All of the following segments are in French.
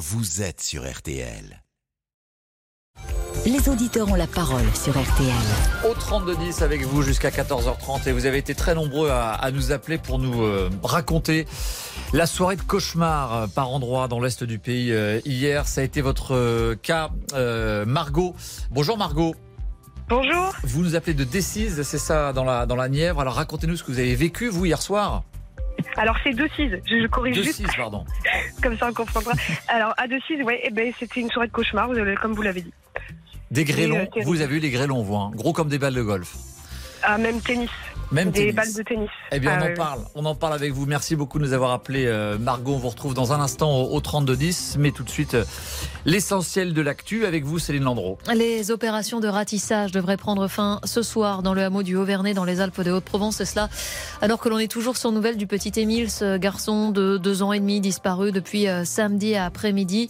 vous êtes sur RTL. Les auditeurs ont la parole sur RTL. Au 32-10 avec vous jusqu'à 14h30 et vous avez été très nombreux à, nous appeler pour nous euh, raconter la soirée de cauchemar euh, par endroit dans l'est du pays euh, hier. Ça a été votre cas, Margot. Bonjour Margot. Bonjour. Vous nous appelez de Décise, c'est ça, dans la, dans la Nièvre. Alors racontez-nous ce que vous avez vécu, vous, hier soir. Alors c'est Decize, je, je corrige De juste. pardon. Comme ça on comprendra. Alors à Decize, ouais, eh ben, c'était une soirée de cauchemar, comme vous l'avez dit. Des grêlons, vous avez vu les grêlons, vous, hein. gros comme des balles de golf. Ah, même tennis. Même des balles de tennis. Eh bien, on Ah, en oui. parle. On en parle avec vous. Merci beaucoup de nous avoir appelé euh, Margot. On vous retrouve dans un instant au, au 3210. Mais tout de suite, euh, l'essentiel de l'actu avec vous, Céline Landreau. Les opérations de ratissage devraient prendre fin ce soir dans le hameau du Haut-Vernay, dans les Alpes de Haute-Provence. Et cela alors que l'on est toujours sans nouvelles du petit Émile, ce garçon de deux ans et demi disparu depuis euh, samedi après-midi.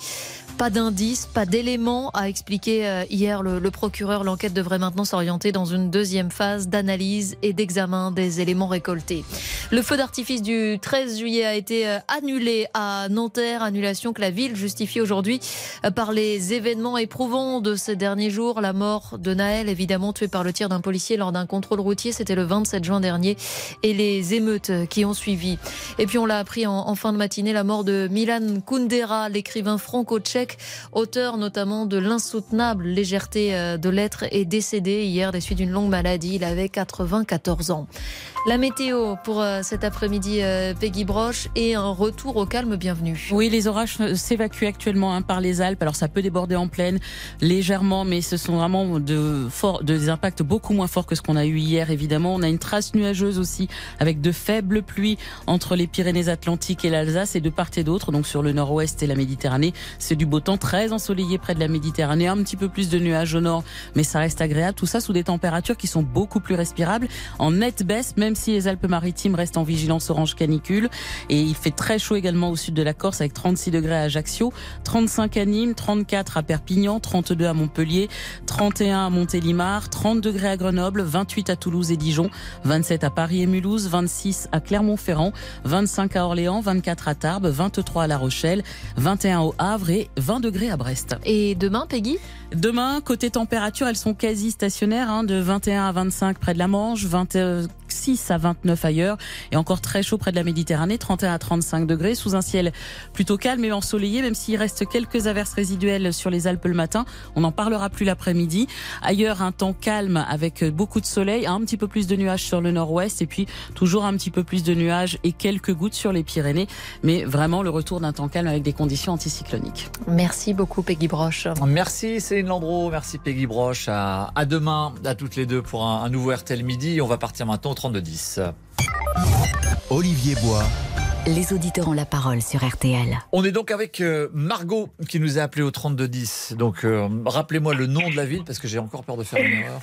Pas d'indices, pas d'éléments, a expliqué euh, hier le, le procureur. L'enquête devrait maintenant s'orienter dans une deuxième phase d'analyse et d'examen des éléments récoltés. Le feu d'artifice du 13 juillet a été euh, annulé à Nanterre, annulation que la ville justifie aujourd'hui euh, par les événements éprouvants de ces derniers jours. La mort de Naël, évidemment tué par le tir d'un policier lors d'un contrôle routier, c'était le 27 juin dernier, et les émeutes qui ont suivi. Et puis on l'a appris en, en fin de matinée, la mort de Milan Kundera, l'écrivain franco-tchèque, auteur notamment de l'insoutenable légèreté euh, de l'être, est décédé hier des suites d'une longue maladie. Il avait 94 ans. La météo pour euh, cet après-midi, euh, Peggy Broche, et un retour au calme bienvenu. Oui, les orages s'évacuent actuellement hein, par les Alpes. Alors ça peut déborder en plaine légèrement, mais ce sont vraiment de des impacts beaucoup moins forts que ce qu'on a eu hier. Évidemment, on a une trace nuageuse aussi avec de faibles pluies entre les Pyrénées-Atlantiques et l'Alsace et de part et d'autre. Donc sur le nord-ouest et la Méditerranée, c'est du beau temps très ensoleillé près de la Méditerranée, un petit peu plus de nuages au nord, mais ça reste agréable. Tout ça sous des températures qui sont beaucoup plus respirables, en nette baisse, même si les Alpes-Maritimes restent en vigilance orange canicule. Et il fait très chaud également au sud de la Corse avec 36 degrés à Ajaccio, 35 à Nîmes, 34 à Perpignan, 32 à Montpellier, 31 à Montélimar, 30 degrés à Grenoble, 28 à Toulouse et Dijon, 27 à Paris et Mulhouse, 26 à Clermont-Ferrand, 25 à Orléans, 24 à Tarbes, 23 à La Rochelle, 21 au Havre et 20 degrés à Brest. Et demain, Peggy? Demain, côté température, elles sont quasi stationnaires, hein, de 21 à 25 près de la Manche, 26 à 29 ailleurs, et encore très chaud près de la Méditerranée, 31 à 35 degrés, sous un ciel plutôt calme et ensoleillé, même s'il reste quelques averses résiduelles sur les Alpes le matin. On n'en parlera plus l'après-midi. Ailleurs, un temps calme avec beaucoup de soleil, un petit peu plus de nuages sur le nord-ouest, et puis toujours un petit peu plus de nuages et quelques gouttes sur les Pyrénées, mais vraiment le retour d'un temps calme avec des conditions anticycloniques. Merci beaucoup, Peggy Broche. Merci Céline Landreau, merci Peggy Broche. À, à demain, à toutes les deux pour un, un nouveau RTL Midi. On va partir maintenant 3210. Olivier Bois, Les auditeurs ont la parole sur RTL. On est donc avec euh, Margot qui nous a appelé au 3210. Donc euh, rappelez-moi le nom de la ville parce que j'ai encore peur de faire une erreur.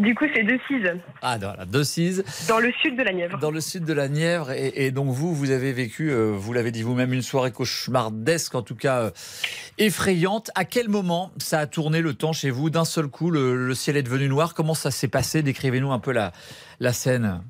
Du coup, c'est Decize, Ah, voilà, Decize, dans le sud de la Nièvre. dans le sud de la Nièvre. Et, et donc vous, vous avez vécu, euh, vous l'avez dit vous-même, une soirée cauchemardesque, en tout cas euh, effrayante. À quel moment ça a tourné le temps chez vous? D'un seul coup, le, le ciel est devenu noir. Comment ça s'est passé? Décrivez-nous un peu la, la scène.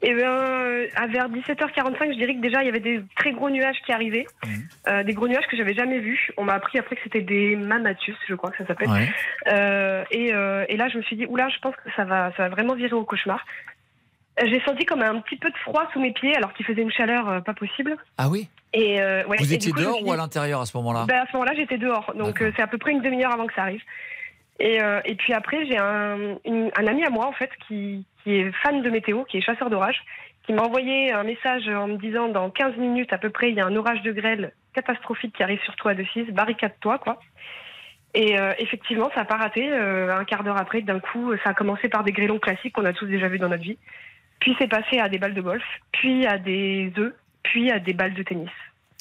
Et bien, euh, à vers 17h45, je dirais que déjà, il y avait des très gros nuages qui arrivaient. Mhm. Euh, des gros nuages que j'avais jamais vus. On m'a appris après que c'était des mamatus, je crois que ça s'appelle. Ouais. Euh, et, euh, et là, je me suis dit, oula, je pense que ça va, ça va vraiment virer au cauchemar. J'ai senti comme un petit peu de froid sous mes pieds, alors qu'il faisait une chaleur pas possible. Ah oui? Et, ouais, Vous et étiez coup, dehors ou à l'intérieur à ce moment-là? Ben, à ce moment-là, j'étais dehors. Donc, c'est à peu près une demi-heure avant que ça arrive. Et, et puis après, j'ai un, une- un ami à moi, en fait, qui, qui est fan de météo, qui est chasseur d'orage, qui m'a envoyé un message en me disant dans 15 minutes à peu près, il y a un orage de grêle catastrophique qui arrive sur toi de 6, barricade-toi, quoi. Et euh, effectivement, ça n'a pas raté. Euh, un quart d'heure après, d'un coup, ça a commencé par des grêlons classiques qu'on a tous déjà vus dans notre vie. Puis c'est passé à des balles de golf, puis à des œufs, puis à des balles de tennis.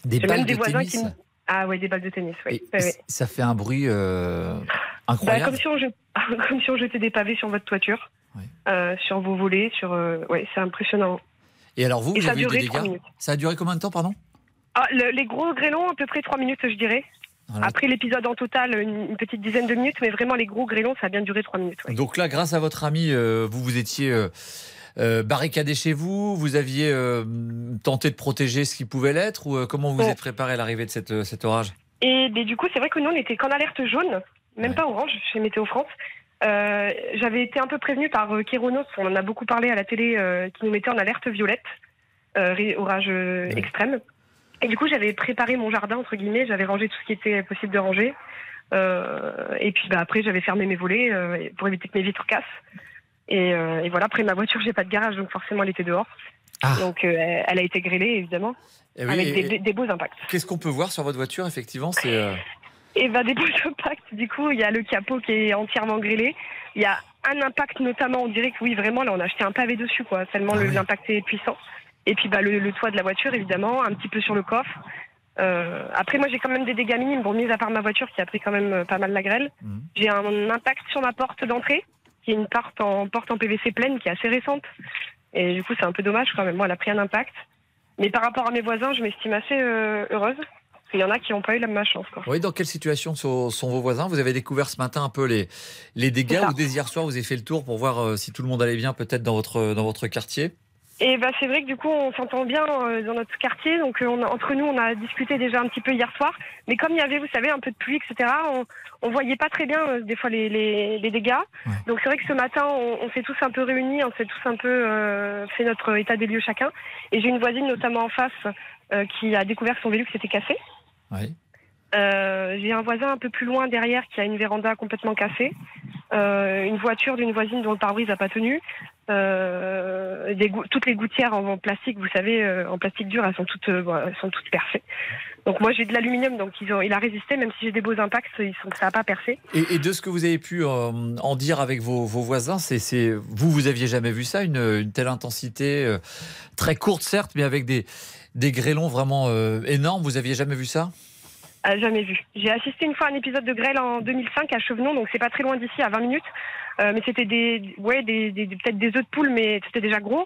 Des balles même des de voisins tennis qui me- Ah ouais, des balles de tennis, oui. Et Ouais, ouais. Ça fait un bruit euh, Bah, incroyable. comme, si on jet- comme si on jetait des pavés sur votre toiture, Ouais. euh, sur vos volets, sur. euh, ouais, c'est impressionnant. Et alors vous, Et vous ça a avez eu des dégâts. Ça a duré combien de temps, pardon Ah, le- les gros grêlons, à peu près trois minutes, je dirais. Voilà. Après l'épisode en total, une, une petite dizaine de minutes, mais vraiment les gros grêlons, ça a bien duré trois minutes. ouais. Donc là, grâce à votre ami, euh, vous vous étiez euh, euh, barricadé chez vous, vous aviez tenté de protéger ce qui pouvait l'être, ou comment vous vous Ouais. êtes préparé à l'arrivée de cette, cet orage Et mais du coup, c'est vrai que nous, on était qu'en alerte jaune, même Ouais. pas orange chez Météo France. Euh, J'avais été un peu prévenue par euh, Kéronos, on en a beaucoup parlé à la télé, euh, qui nous mettait en alerte violette, orage Ouais. extrême. Et du coup, j'avais préparé mon jardin, entre guillemets, j'avais rangé tout ce qui était possible de ranger. Et puis bah, après, j'avais fermé mes volets pour éviter que mes vitres cassent. Et, et voilà, après ma voiture, j'ai pas de garage, donc forcément, elle était dehors. Ah. Donc elle a été grêlée, évidemment, Eh oui, avec et- des, des- des beaux impacts. Qu'est-ce qu'on peut voir sur votre voiture Effectivement, c'est. Et ben des beaux impacts. Du coup, il y a le capot qui est entièrement grêlé. Il y a un impact notamment, on dirait que oui, vraiment, là, on a acheté un pavé dessus, quoi. Tellement Ah oui. l'impact est puissant. Et puis bah, le, le toit de la voiture, évidemment, un petit peu sur le coffre. Euh, après, moi, j'ai quand même des dégâts minimes. Bon, mis à part ma voiture qui a pris quand même euh, pas mal la grêle. Mhm. J'ai un impact sur ma porte d'entrée, qui est une porte en, porte en PVC pleine, qui est assez récente. Et du coup, c'est un peu dommage quand même. Moi, elle a pris un impact. Mais par rapport à mes voisins, je m'estime assez euh, heureuse. Qu'il y en a qui n'ont pas eu la même chance. Quoi. Oui, dans quelle situation sont, sont vos voisins? Vous avez découvert ce matin un peu les, les dégâts ou dès hier soir vous avez fait le tour pour voir euh, si tout le monde allait bien peut-être dans votre, dans votre quartier? Et bah, c'est vrai que du coup, on s'entend bien euh, dans notre quartier. Donc, euh, on a- entre nous, on a discuté déjà un petit peu hier soir. Mais comme il y avait, vous savez, un peu de pluie, etc., on, on voyait pas très bien euh, des fois les, les, les dégâts. Ouais. Donc, c'est vrai que ce matin, on, on s'est tous un peu réunis, on s'est tous un peu euh, fait notre état des lieux chacun. Et j'ai une voisine, notamment en face, qui a découvert que son vélo s'était cassé. Euh, j'ai un voisin un peu plus loin derrière qui a une véranda complètement cassée. Euh, une voiture d'une voisine dont le pare-brise n'a pas tenu. Euh, des toutes les gouttières en, en plastique, vous savez, en plastique dur, elles sont toutes, elles sont toutes percées. Donc moi j'ai de l'aluminium, donc ils ont, il a résisté, même si j'ai des beaux impacts, ils sont, ça n'a pas percé. Et, et de ce que vous avez pu en dire avec vos, vos voisins, c'est, vous, vous aviez jamais vu ça, une, une telle intensité très courte certes, mais avec des, des grêlons vraiment euh, énormes. Vous aviez jamais vu ça? Ah, jamais vu. J'ai assisté une fois à un épisode de grêle en 2005 à Chevenon, donc c'est pas très loin d'ici, à 20 minutes. Euh, mais c'était des, ouais, des, des- peut-être des œufs de poule, mais c'était déjà gros.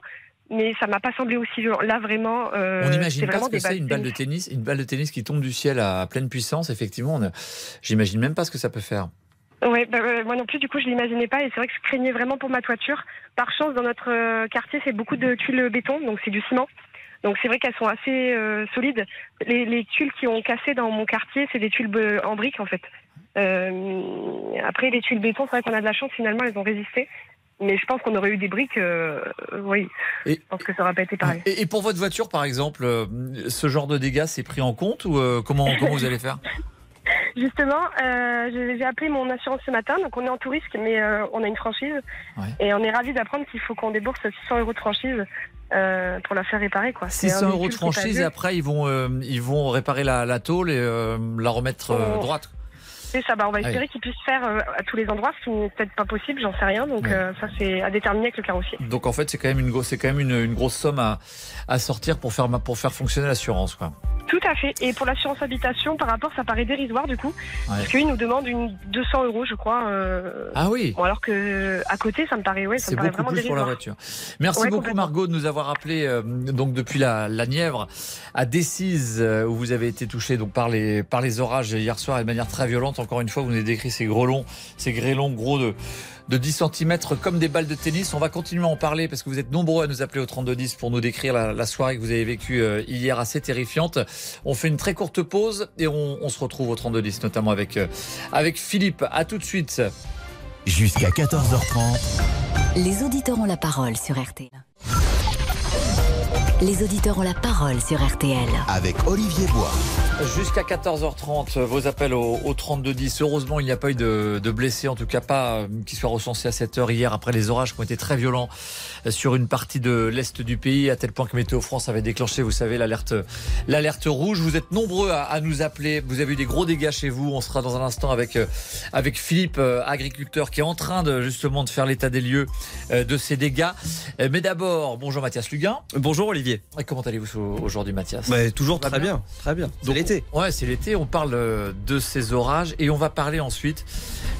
Mais ça m'a pas semblé aussi violent. Là, vraiment, euh, On n'imagine pas ce que c'est une balle de tennis, une balle de tennis qui tombe du ciel à pleine puissance. Effectivement, a- j'imagine même pas ce que ça peut faire. Ouais, bah, euh, moi non plus, du coup, je l'imaginais pas. Et c'est vrai que je craignais vraiment pour ma toiture. Par chance, dans notre euh, quartier, c'est beaucoup de tuiles béton, donc c'est du ciment. Donc c'est vrai qu'elles sont assez euh, solides. Les, les tuiles qui ont cassé dans mon quartier, c'est des tuiles en briques, en fait. Euh, après, les tuiles béton, c'est vrai qu'on a de la chance, finalement, elles ont résisté. Mais je pense qu'on aurait eu des briques, euh, oui. Et- je pense que ça aurait pas été pareil. Et, et pour votre voiture, par exemple, ce genre de dégâts, c'est pris en compte ou comment, comment vous allez faire? Justement, euh, j'ai j'ai appelé mon assurance ce matin. Donc, on est en tout risque, mais euh, on a une franchise. Ouais. Et on est ravis d'apprendre qu'il faut qu'on débourse 600 euros de franchise euh, pour la faire réparer. Quoi. C'est un 600 euros de franchise et après ils vont, euh, ils vont réparer la, la tôle et euh, la remettre Oh. droite. C'est ça, bah, on va espérer qu'ils puissent faire à tous les endroits, ce qui n'est peut-être pas possible, j'en sais rien. Donc Ouais. ça, c'est à déterminer avec le carrossier. Donc en fait c'est quand même une grosse, c'est quand même une, une grosse somme à, à sortir pour faire pour faire fonctionner l'assurance quoi. Tout à fait. Et pour l'assurance habitation, par rapport, ça paraît dérisoire du coup, parce qu'ils nous demandent une 200 euros, je crois. euh, Ah oui. Bon, alors que à côté, ça me paraît, ouais, ça C'est me paraît beaucoup vraiment plus pour la dérisoire. voiture. Merci Ouais, beaucoup. Margot de nous avoir appelé euh, donc depuis la, la Nièvre à Decize euh, où vous avez été touché donc par les par les orages hier soir et de manière très violente. Encore une fois, vous nous avez décrit ces grelons, ces grêlons gros de de 10 cm comme des balles de tennis. On va continuer à en parler parce que vous êtes nombreux à nous appeler au 3210 pour nous décrire la, la soirée que vous avez vécue euh, hier assez terrifiante. On fait une très courte pause et on, on se retrouve au 3210 notamment avec euh, avec Philippe. À tout de suite. Jusqu'à 14h30, Les auditeurs ont la parole sur RTL. Les auditeurs ont la parole sur RTL. avec Olivier Bois. Jusqu'à 14h30, vos appels au, au 3210. Heureusement, il n'y a pas eu de, de blessés, en tout cas pas euh, qui soient recensés à cette heure hier après les orages qui ont été très violents euh, sur une partie de l'est du pays, à tel point que Météo France avait déclenché, vous savez, l'alerte, l'alerte rouge. Vous êtes nombreux à, à nous appeler. Vous avez eu des gros dégâts chez vous. On sera dans un instant avec euh, avec Philippe, agriculteur, qui est en train de justement de faire l'état des lieux de ces dégâts. Mais d'abord, bonjour Mathias Luguin. Bonjour Olivier. Et Comment allez-vous aujourd'hui, Mathias? Bah, toujours très bien très bien. Donc, l'été. Ouais, c'est l'été. On parle euh, de ces orages et on va parler ensuite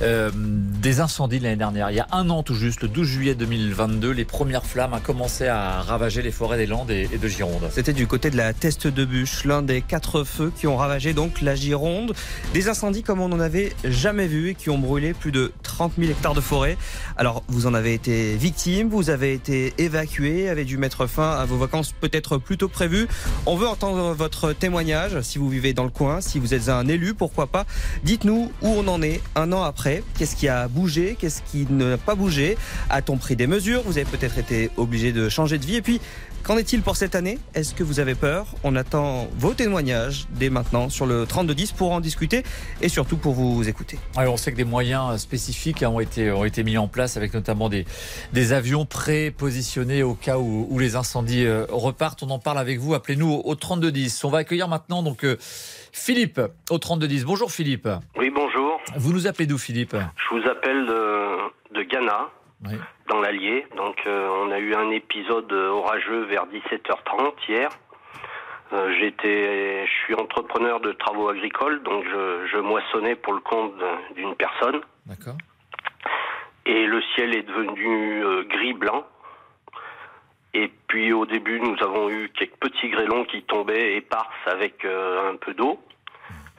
euh, des incendies de l'année dernière. Il y a un an tout juste, le 12 juillet 2022, les premières flammes ont commencé à ravager les forêts des Landes et, de Gironde. C'était du côté de la Teste de Bûche, l'un des quatre feux qui ont ravagé donc la Gironde. Des incendies comme on n'en avait jamais vu et qui ont brûlé plus de 30 000 hectares de forêt. Alors vous en avez été victime, vous avez été évacué, avez dû mettre fin à vos vacances peut-être plus tôt que prévu. On veut entendre votre témoignage si vous vivez dans le coin, si vous êtes un élu, pourquoi pas? Dites-nous où on en est un an après. Qu'est-ce qui a bougé? Qu'est-ce qui n'a pas bougé? A-t-on pris des mesures? Vous avez peut-être été obligé de changer de vie. Et puis, Qu'en est-il pour cette année? Est-ce que vous avez peur? On attend vos témoignages dès maintenant sur le 3210 pour en discuter et surtout pour vous écouter. Alors on sait que des moyens spécifiques ont été, ont été mis en place avec notamment des, des avions pré-positionnés au cas où, les incendies euh, repartent. On en parle avec vous. Appelez-nous au, 3210. On va accueillir maintenant donc euh, Philippe au 3210. Bonjour Philippe. Oui, bonjour. Vous nous appelez d'où Philippe? Je vous appelle de, de Ghana dans l'Allier. Donc euh, on a eu un épisode orageux vers 17h30 hier. Euh, j'étais, je suis entrepreneur de travaux agricoles, donc je, moissonnais pour le compte d'une personne. D'accord. Et le ciel est devenu euh, gris blanc. Et puis au début, nous avons eu quelques petits grêlons qui tombaient éparses avec un peu d'eau.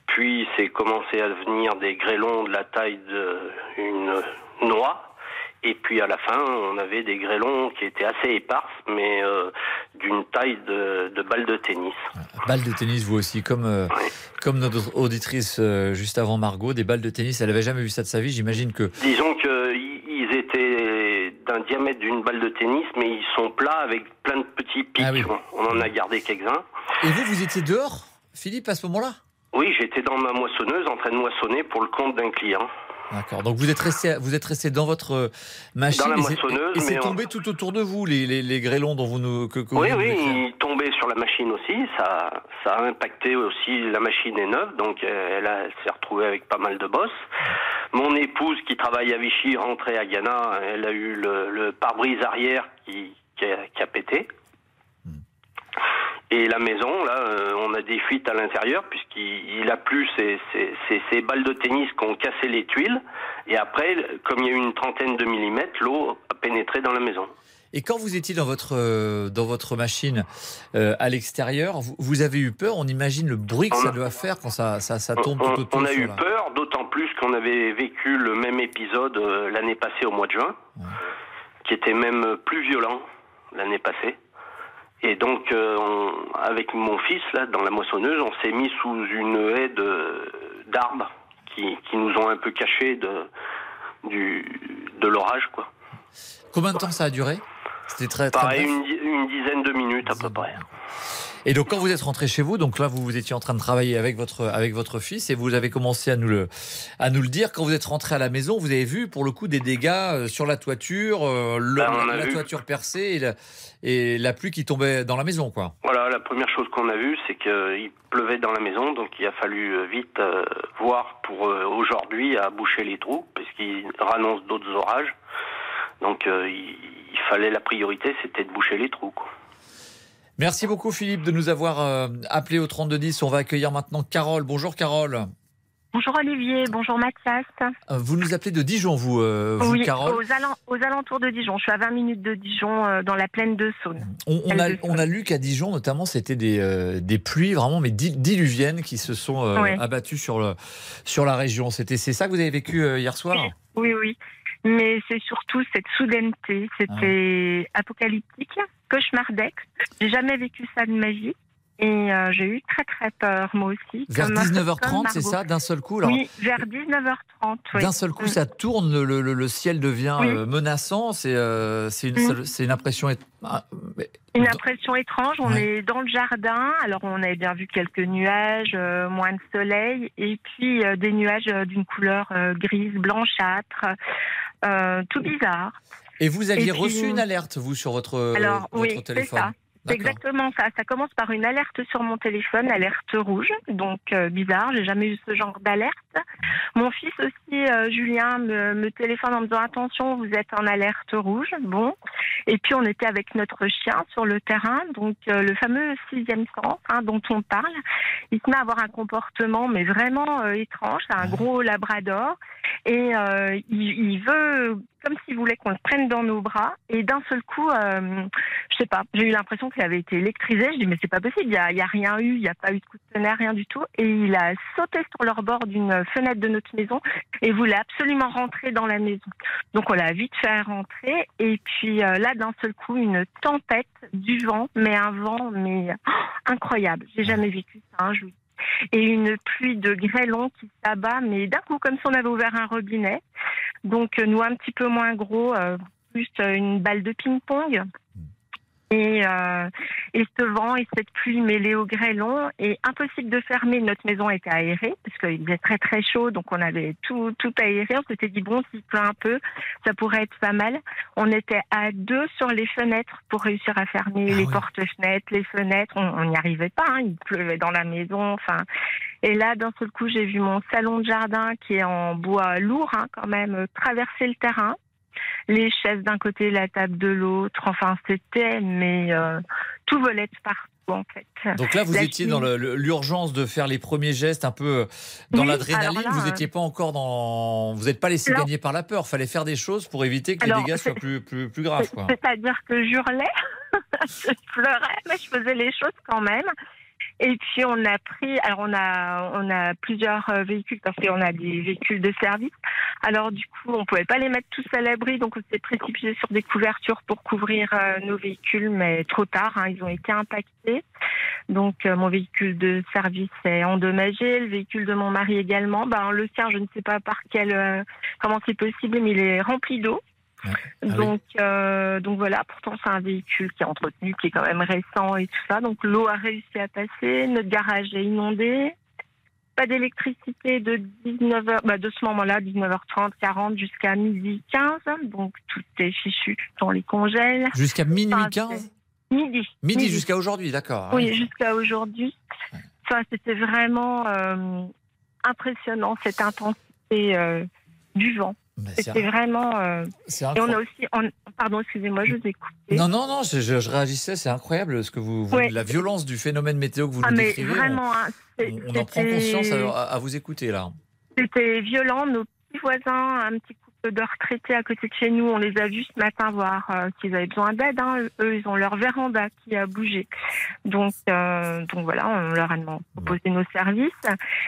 Puis c'est commencé à venir des grêlons de la taille d'une noix. Et puis à la fin, on avait des grêlons qui étaient assez éparses, mais euh, d'une taille de, de balle de tennis. Balle de tennis, vous aussi, comme, euh, comme notre auditrice euh, juste avant Margot, des balles de tennis. Elle n'avait jamais vu ça de sa vie, j'imagine que. Disons qu'ils étaient d'un diamètre d'une balle de tennis, mais ils sont plats avec plein de petits pics. Ah on en a gardé quelques-uns. Et vous, vous étiez dehors, Philippe, à ce moment-là? Oui, j'étais dans ma moissonneuse en train de moissonner pour le compte d'un client. D'accord. Donc vous êtes resté, vous êtes resté dans votre euh, machine. Dans la moissonneuse. Et c'est tombé tout autour de vous, les, les, les grêlons dont vous nous. Que, oui, oui, ils tombaient sur la machine aussi. Ça, ça a impacté aussi. La machine est neuve, donc euh, elle, elle s'est retrouvée avec pas mal de bosses. Mon épouse qui travaille à Vichy, rentrée à Ghana, elle a eu le, le pare-brise arrière qui, qui, a, qui a pété. Et la maison, là, euh, on a des fuites à l'intérieur puisqu'il a plu ces, ces, balles de tennis qui ont cassé les tuiles. Et après, comme il y a eu une trentaine de millimètres, l'eau a pénétré dans la maison. Et quand vous étiez dans votre, euh, dans votre machine euh, à l'extérieur, vous, avez eu peur? On imagine le bruit que ça doit faire quand ça, ça, ça tombe tout autour. On a eu peur, d'autant plus qu'on avait vécu le même épisode l'année passée au mois de juin, qui était même plus violent l'année passée. Et donc, euh, avec mon fils, là, dans la moissonneuse, on s'est mis sous une haie d'arbres qui, qui, nous ont un peu cachés de, du, de l'orage, quoi. Combien de temps ça a duré? C'était très, très Pareil, une, une, dizaine de minutes à peu près. Et donc quand vous êtes rentré chez vous, donc là vous, vous étiez en train de travailler avec votre avec votre fils et vous avez commencé à nous le à nous le dire. Quand vous êtes rentré à la maison, vous avez vu pour le coup des dégâts euh, sur la toiture, euh, ben, la toiture percée et la, et la pluie qui tombait dans la maison, quoi. Voilà, la première chose qu'on a vue, c'est qu'il pleuvait dans la maison, donc il a fallu euh, vite voir pour aujourd'hui à boucher les trous, puisqu'il rannonce d'autres orages. Donc il, il, fallait la priorité, c'était de boucher les trous. Quoi. Merci beaucoup Philippe de nous avoir euh, appelé au 3210. On va accueillir maintenant Carole. Bonjour Carole. Bonjour Olivier, bonjour Mathias. Euh, vous nous appelez de Dijon, vous, euh, vous oui, Carole aux, alentours de Dijon. Je suis à 20 minutes de Dijon, dans la plaine de Saône. On, a, on a, lu qu'à Dijon, notamment, c'était des, des, pluies vraiment mais diluviennes qui se sont abattues sur, le, sur la région. C'était c'est ça que vous avez vécu hier soir? Oui, oui. Mais c'est surtout cette soudaineté. C'était ah. apocalyptique cauchemardesque. J'ai jamais vécu ça de ma vie. Et euh, j'ai eu très très peur, moi aussi. Vers 19h30, c'est ça, d'un seul coup Oui, vers 19h30. D'un seul coup, ça tourne, le, le, ciel devient euh, menaçant. C'est euh, une, mm. une, impression. Ah, une impression étrange. On est dans le jardin. Alors, on avait bien vu quelques nuages, moins de soleil, et puis des nuages d'une couleur grise, blanchâtre, tout bizarre. Et vous aviez reçu une alerte, vous, sur votre, Alors, votre oui, téléphone. C'est exactement ça. Ça commence par une alerte sur mon téléphone, alerte rouge. Donc euh, bizarre, j'ai jamais eu ce genre d'alerte. Mon fils aussi, euh, Julien, me, téléphone en me disant attention, vous êtes en alerte rouge. Bon. Et puis on était avec notre chien sur le terrain, donc euh, le fameux sixième sens hein, dont on parle. Il se met à avoir un comportement mais vraiment étrange. C'est un gros labrador et il, il veut comme s'il voulait qu'on le prenne dans nos bras. Et d'un seul coup, euh, je sais pas, j'ai eu l'impression qu'il avait été électrisé. Je dis mais c'est pas possible, il n'y a, rien eu, il n'y a pas eu de coup de tonnerre, rien du tout. Et il a sauté sur leur bord d'une fenêtre de notre maison et voulait absolument rentrer dans la maison. Donc on l'a vite fait rentrer. Et puis euh, là, d'un seul coup, une tempête, du vent, mais un vent mais oh, incroyable. J'ai jamais vécu ça. Hein, je et une pluie de grêlons qui s'abat, mais d'un coup, comme si on avait ouvert un robinet. Donc, euh, nous, un petit peu moins gros, euh, plus euh, une balle de ping-pong. Et, euh, et ce vent et cette pluie mêlée au grêlon, et impossible de fermer. Notre maison était aérée parce qu'il faisait très très chaud, donc on avait tout tout aéré. On s'était dit bon, s'il pleut un peu, ça pourrait être pas mal. On était à deux sur les fenêtres pour réussir à fermer ah les portes-fenêtres, les fenêtres. On n'y arrivait pas. Hein. Il pleuvait dans la maison. Enfin, et là, d'un seul coup, j'ai vu mon salon de jardin qui est en bois lourd, hein, quand même, traverser le terrain les chaises d'un côté, la table de l'autre. Enfin, c'était, mais euh, tout volait de partout. En fait. Donc là, vous étiez dans l'urgence de faire les premiers gestes, un peu euh, dans l'adrénaline. Vous n'étiez pas encore dans. Vous n'êtes pas laissé gagner par la peur. Il fallait faire des choses pour éviter que les dégâts soient plus, plus, plus graves. C'est-à-dire que je hurlais, je pleurais, mais je faisais les choses quand même. Et puis on a pris, alors on a on a plusieurs euh, véhicules parce qu'on a des véhicules de service. Alors du coup on pouvait pas les mettre tous à l'abri, donc on s'est précipité sur des couvertures pour couvrir euh, nos véhicules, mais trop tard, hein, ils ont été impactés. Donc euh, mon véhicule de service est endommagé, le véhicule de mon mari également. Ben le sien, je ne sais pas par quel comment c'est possible, mais il est rempli d'eau. Ah donc, euh, donc voilà, pourtant c'est un véhicule qui est entretenu, qui est quand même récent et tout ça. Donc l'eau a réussi à passer, notre garage est inondé. Pas d'électricité de 19h, bah de ce moment-là, 19h30, 40 jusqu'à midi 15. Donc tout est fichu dans les congèles. Jusqu'à minuit 15 Midi. Midi, jusqu'à aujourd'hui, d'accord. Oui, jusqu'à aujourd'hui. Enfin, c'était vraiment euh, impressionnant cette intensité euh, du vent. C'était vraiment. Euh, et on a aussi. Pardon, excusez-moi, je vous ai coupé. Non, non, non, je, réagissais. C'est incroyable ce que vous, la violence du phénomène météo que vous ah, nous décrivez. Vraiment, hein, on, en prend conscience à, vous écouter là. C'était violent. Nos petits voisins, un petit de retraités à côté de chez nous. On les a vus ce matin voir euh, qu'ils avaient besoin d'aide. Hein. Eux, ils ont leur véranda qui a bougé. Donc, euh, donc voilà, on leur a proposé nos services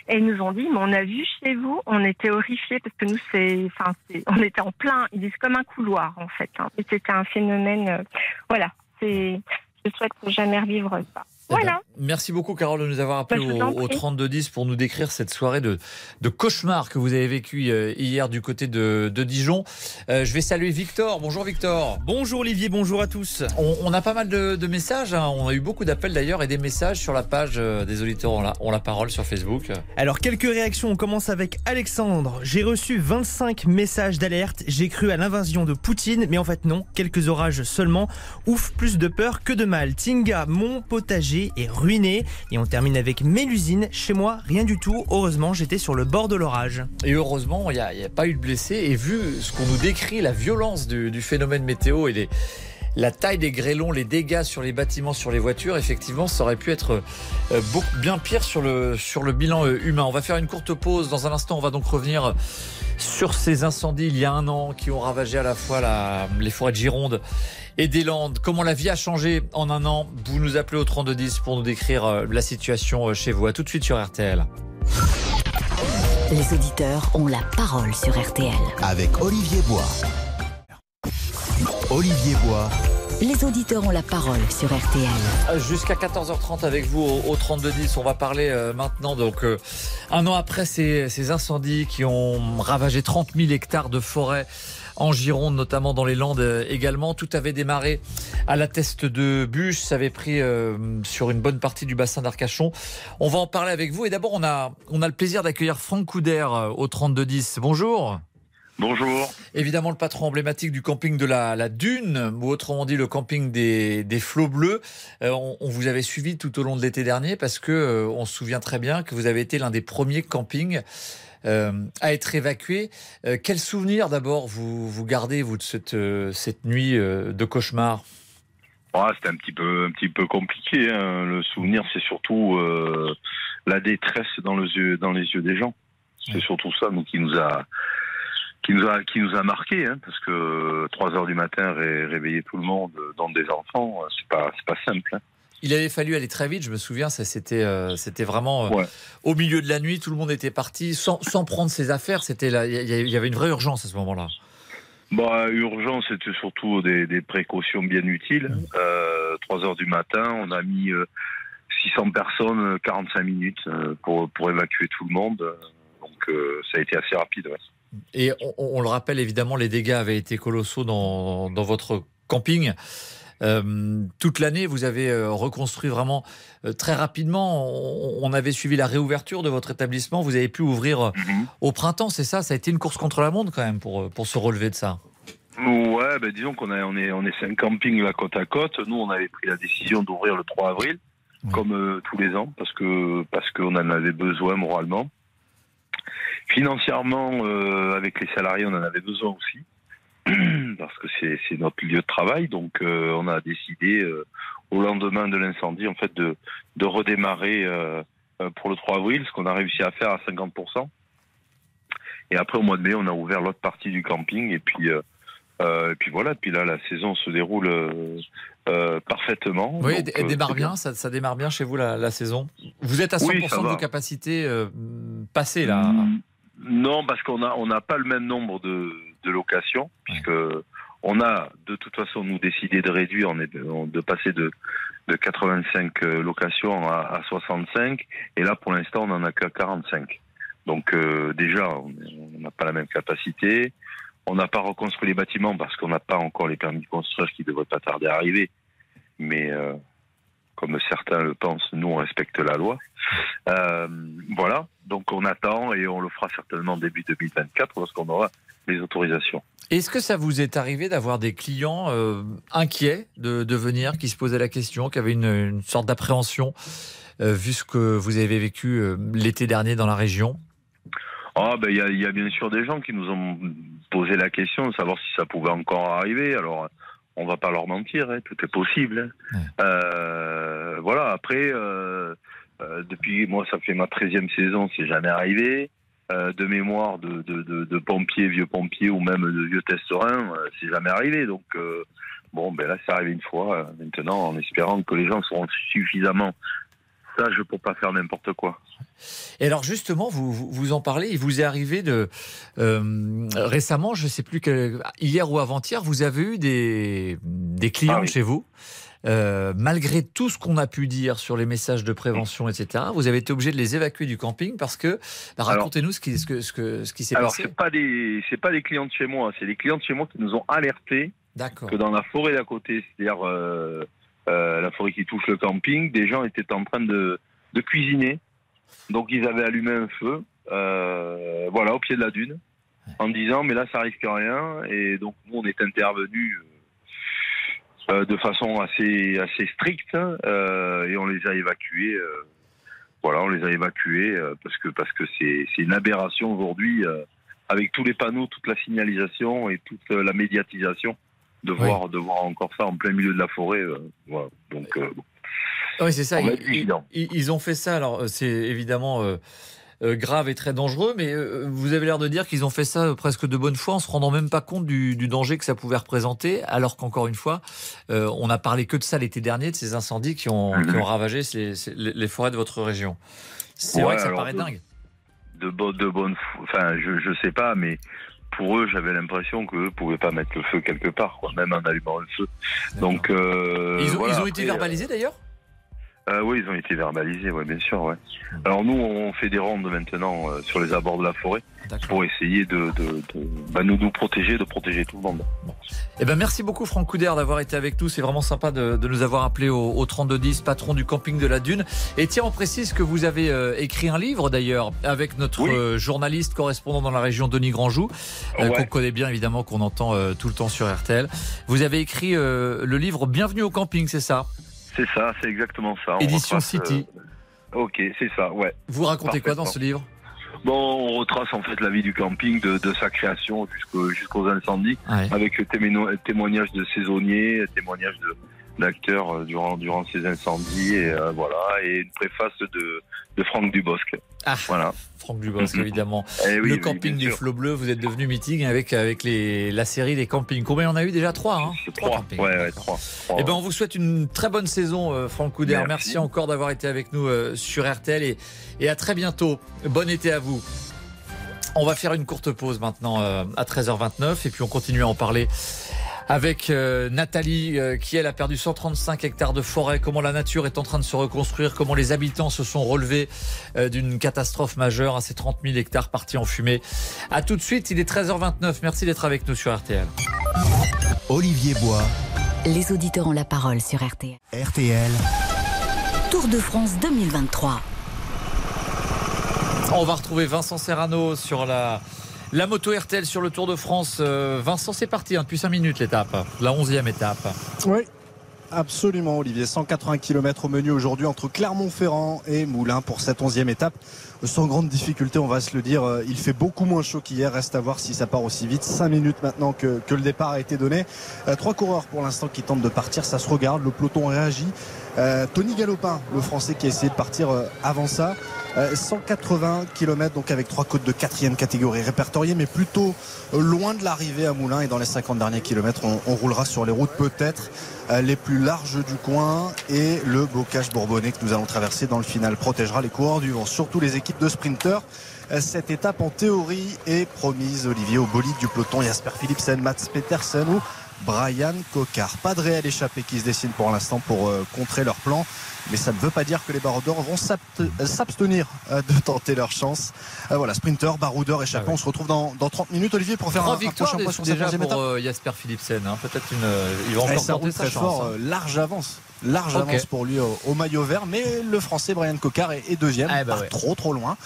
et ils nous ont dit, mais on a vu chez vous, on était horrifiés parce que nous, c'est, enfin, on était en plein, ils disent comme un couloir en fait. Hein. C'était un phénomène, euh, voilà. C'est, je souhaite jamais revivre ça. Eh ben, merci beaucoup, Carole, de nous avoir appelé au, au 3210 pour nous décrire cette soirée de, de cauchemar que vous avez vécu euh, hier du côté de, de Dijon. Euh, je vais saluer Victor. Bonjour, Victor. Bonjour, Olivier. Bonjour à tous. On, on a pas mal de, de messages. Hein. On a eu beaucoup d'appels d'ailleurs et des messages sur la page euh, des auditeurs ont la, ont la parole sur Facebook. Alors, quelques réactions. On commence avec Alexandre. J'ai reçu 25 messages d'alerte. J'ai cru à l'invasion de Poutine, mais en fait, non. Quelques orages seulement. Ouf, plus de peur que de mal. Tinga, mon potager est ruiné. Et on termine avec Mélusine. Chez moi, rien du tout. Heureusement, j'étais sur le bord de l'orage. Et heureusement, il n'y a, pas eu de blessés. Et vu ce qu'on nous décrit, la violence du, phénomène météo et la taille des grêlons, les dégâts sur les bâtiments, sur les voitures, effectivement, ça aurait pu être euh, beaucoup, bien pire sur le, sur le bilan euh, humain. On va faire une courte pause. Dans un instant, on va donc revenir sur ces incendies il y a un an qui ont ravagé à la fois la, les forêts de Gironde et des Landes. Comment la vie a changé en un an? Vous nous appelez au 3210 pour nous décrire euh, la situation chez vous. A tout de suite sur RTL. Les auditeurs ont la parole sur RTL. Avec Olivier Bois. Olivier Bois. Les auditeurs ont la parole sur RTL. Euh, jusqu'à 14h30 avec vous au, 3210. On va parler maintenant, donc, un an après ces, ces, incendies qui ont ravagé 30 000 hectares de forêt en Gironde, notamment dans les Landes euh, également. Tout avait démarré à la teste de bûche, ça avait pris euh, sur une bonne partie du bassin d'Arcachon. On va en parler avec vous. Et d'abord, on a, on a le plaisir d'accueillir Franck Couder euh, au 3210. Bonjour. Bonjour. Évidemment, le patron emblématique du camping de la, Dune, ou autrement dit le camping des, flots bleus. Euh, on, vous avait suivi tout au long de l'été dernier parce que euh, on se souvient très bien que vous avez été l'un des premiers campings euh, à être évacué. quel souvenir d'abord vous, vous gardez vous de cette, cette nuit de cauchemar? Ah, C'était un petit peu un petit peu compliqué. Hein. Le souvenir, c'est surtout la détresse dans, les yeux, dans les yeux des gens. C'est surtout ça nous, qui nous a qui nous a qui nous a marqué hein, parce que 3 heures du matin réveiller tout le monde dans des enfants c'est pas c'est pas simple hein. Il avait fallu aller très vite, je me souviens, ça c'était euh, c'était vraiment euh, au milieu de la nuit, tout le monde était parti sans, sans prendre ses affaires, c'était il y, avait une vraie urgence à ce moment-là. Bah, urgence, c'était surtout des, des, précautions bien utiles. Mmh. Euh, 3 heures du matin, on a mis 600 euh, personnes, 45 minutes pour, pour évacuer tout le monde. Donc ça a été assez rapide. Ouais. Et on, le rappelle, évidemment, les dégâts avaient été colossaux dans, votre camping. Euh, toute l'année, vous avez euh, reconstruit vraiment euh, très rapidement. On, avait suivi la réouverture de votre établissement. Vous avez pu ouvrir mhm. au printemps, c'est ça? Ça a été une course contre la montre quand même pour, pour se relever de ça. Ouais, ben disons qu'on on est, on est cinq campings là côte à côte. Nous, on avait pris la décision d'ouvrir le 3 avril, comme tous les ans, parce que parce qu'on en avait besoin moralement. Financièrement, euh, avec les salariés, on en avait besoin aussi, parce que c'est notre lieu de travail. Donc, euh, on a décidé, euh, au lendemain de l'incendie, en fait, de, de redémarrer pour le 3 avril, ce qu'on a réussi à faire à 50%. Et après, au mois de mai, on a ouvert l'autre partie du camping. Et puis, et puis voilà. Puis là, la saison se déroule parfaitement. Oui, elle démarre bien. Ça, ça, démarre bien chez vous la, la saison. Vous êtes à 100% de vos capacités passées là. Mm. Non, parce qu'on a on n'a pas le même nombre de, de locations, puisque on a de toute façon nous décidé de réduire, de passer de, de 85 euh, locations à, 65, et là pour l'instant on en a qu'à 45. Donc euh, déjà on n'a pas la même capacité, on n'a pas reconstruit les bâtiments parce qu'on n'a pas encore les permis de construire qui devraient pas tarder à arriver, mais euh, comme certains le pensent, nous on respecte la loi. Euh, voilà, donc on attend et on le fera certainement début 2024 lorsqu'on aura les autorisations. Est-ce que ça vous est arrivé d'avoir des clients euh, inquiets de, venir, qui se posaient la question, qui avaient une, sorte d'appréhension, euh, vu ce que vous avez vécu l'été dernier dans la région? Ah ben il y a, bien sûr des gens qui nous ont posé la question de savoir si ça pouvait encore arriver. Alors on va pas leur mentir, hein, tout est possible. Hein. Euh, voilà, après, euh, euh, depuis moi, ça fait ma 13e saison, c'est jamais arrivé. de mémoire de, de, de, pompiers, vieux pompiers ou même de vieux testerins, c'est jamais arrivé. Donc, bon, ben là, c'est arrivé une fois. maintenant, en espérant que les gens seront suffisamment je pour pas faire n'importe quoi. Et alors justement, vous, vous, en parlez, il vous est arrivé de euh, récemment, je sais plus que hier ou avant-hier, vous avez eu des, des clients ah chez vous. Euh, malgré tout ce qu'on a pu dire sur les messages de prévention, etc., vous avez été obligé de les évacuer du camping parce que bah, racontez-nous ce qui, ce que, ce que, ce qui s'est passé. Alors c'est pas des c'est pas des clients de chez moi, c'est des clients de chez moi qui nous ont alertés que dans la forêt d'à côté, c'est-à-dire euh, euh, la forêt qui touche le camping, des gens étaient en train de, de cuisiner. Donc ils avaient allumé un feu, euh, voilà, au pied de la dune, en disant mais là ça risque rien. Et donc nous on est intervenu euh, de façon assez assez stricte et on les a évacués. voilà, on les a évacués parce que parce que c'est c'est une aberration aujourd'hui avec tous les panneaux, toute la signalisation et toute la médiatisation de voir, de voir encore ça en plein milieu de la forêt. Euh, voilà. Donc, euh, oui, c'est ça. Ils, ont fait ça. Alors, euh, c'est évidemment grave et très dangereux, mais vous avez l'air de dire qu'ils ont fait ça presque de bonne foi en se rendant même pas compte du, danger que ça pouvait représenter, alors qu'encore une fois, on a parlé que de ça l'été dernier, de ces incendies qui ont, mhm. ravagé les forêts de votre région. C'est vrai que ça paraît dingue. De, de bonne, enfin, je, je sais pas, mais pour eux, j'avais l'impression qu'eux pouvaient pas mettre le feu quelque part, quoi, même en allumant le feu. Donc, euh, ils, ont, été verbalisés d'ailleurs? Euh, Oui, ils ont été verbalisés, ouais, bien sûr. Ouais. Alors nous, on fait des rondes maintenant euh, sur les abords de la forêt pour essayer de, de, de bah, nous, nous protéger, de protéger tout le monde. Eh ben, merci beaucoup Franck Couder d'avoir été avec nous. C'est vraiment sympa de, nous avoir appelé au, au 3210, patron du camping de la Dune. Et tiens, on précise que vous avez euh, écrit un livre d'ailleurs avec notre euh, journaliste correspondant dans la région Denis Grandjou, euh, qu'on connaît bien évidemment, qu'on entend tout le temps sur RTL. Vous avez écrit le livre Bienvenue au camping, c'est ça? C'est ça, c'est exactement ça. Édition City. Ok, c'est ça, ouais. Vous racontez quoi dans ce livre Bon, on retrace en fait la vie du camping de, sa création jusqu'aux incendies, avec témoignages de saisonniers, témoignages d'acteurs euh, durant durant ces incendies et euh, voilà et une préface de de Franck Dubosc. Ah, voilà. Franck Dubosc, évidemment. Eh le camping du Flot Bleu, vous êtes devenu meeting avec, avec les, la série des campings. Combien on a eu déjà? Trois, hein? Trois, campings. Ouais, ouais, trois, Eh ben, on vous souhaite une très bonne saison, euh, Franck Couder. Merci. encore d'avoir été avec nous euh, sur RTL et, et à très bientôt. Bon été à vous. On va faire une courte pause maintenant euh, à 13h29 et puis on continue à en parler avec euh, Nathalie euh, qui elle a perdu 135 hectares de forêt, comment la nature est en train de se reconstruire, comment les habitants se sont relevés euh, d'une catastrophe majeure à ces 30 000 hectares partis en fumée? À tout de suite, il est 13h29. Merci d'être avec nous sur RTL. Olivier Bois. Les auditeurs ont la parole sur RTL. RTL. Tour de France 2023. On va retrouver Vincent Serrano sur la la moto RTL sur le Tour de France. Euh, Vincent, c'est parti hein, depuis 5 minutes l'étape, la 11e étape. Oui, absolument Olivier. 180 km au menu aujourd'hui entre Clermont-Ferrand et Moulins pour cette 11e étape. Sans grande difficulté, on va se le dire. Euh, il fait beaucoup moins chaud qu'hier. Reste à voir si ça part aussi vite. 5 minutes maintenant que, le départ a été donné. Euh, trois coureurs pour l'instant qui tentent de partir. Ça se regarde. Le peloton réagit. Tony Galopin, le français qui a essayé de partir avant ça. 180 euh, km donc avec trois côtes de quatrième catégorie répertoriées mais plutôt euh, loin de l'arrivée à Moulins et dans les 50 derniers kilomètres on, roulera sur les routes peut-être euh, les plus larges du coin et le bocage bourbonnais que nous allons traverser dans le final protégera les coureurs du vent surtout les équipes de sprinteurs cette étape en théorie est promise Olivier au du peloton Jasper Philipsen, Mats Petersen ou Brian Cocard. Pas de réel échappé qui se dessine pour l'instant pour contrer leur plan mais ça ne veut pas dire que les baroudeurs vont s'abstenir euh, de tenter leur chance. Euh, voilà, sprinter, baroudeur, échappé. Ah On se retrouve dans, dans 30 minutes, Olivier, pour faire un, un prochain point sur déjà cette pour euh, Jasper Philipsen. Hein. Peut-être une. il va encore eh, tenter sa chance. Fort, hein. large avance large avance pour lui au, maillot vert. Mais le français Brian Cocard est, deuxième, ah, bah trop trop loin.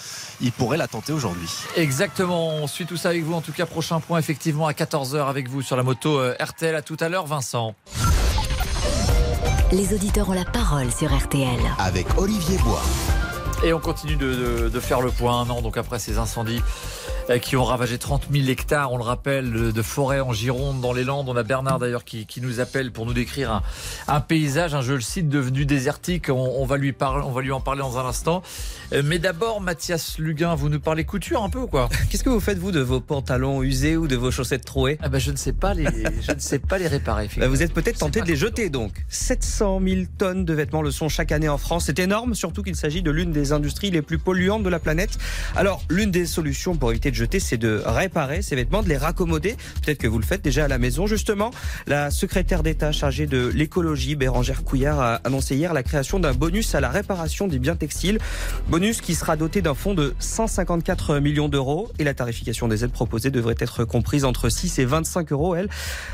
Il pourrait la tenter aujourd'hui. Exactement. On suit tout ça avec vous. En tout cas, prochain point effectivement à 14h avec vous sur la moto RTL. À tout à l'heure, Vincent. Les auditeurs ont la parole sur RTL. Avec Olivier Bois. Et on continue de, de faire le point un an donc après ces incendies euh, qui ont ravagé 30 000 hectares, on le rappelle, de forêt en Gironde, dans les Landes. On a Bernard d'ailleurs qui, qui, nous appelle pour nous décrire un, un paysage, un, je le cite, devenu désertique. On, on, va lui parler, on va lui en parler dans un instant. Euh, mais d'abord, Mathias Luguin, vous nous parlez couture un peu ou quoi? Qu'est-ce que vous faites vous de vos pantalons usés ou de vos chaussettes trouées? Ah bah, je ne sais pas les, je ne sais pas les réparer. Bah, vous êtes peut-être tenté de les jeter donc. 700 000 tonnes de vêtements le sont chaque année en France. C'est énorme, surtout qu'il s'agit de l'une des industries les plus polluantes de la planète. Alors, l'une des solutions pour éviter de jeter, c'est de réparer ces vêtements, de les raccommoder. Peut-être que vous le faites déjà à la maison. Justement, la secrétaire d'État chargée de l'écologie, Bérangère Couillard, a annoncé hier la création d'un bonus à la réparation des biens textiles. Bonus qui sera doté d'un fonds de 154 millions d'euros et la tarification des aides proposées devrait être comprise entre 6 et 25 euros, elle.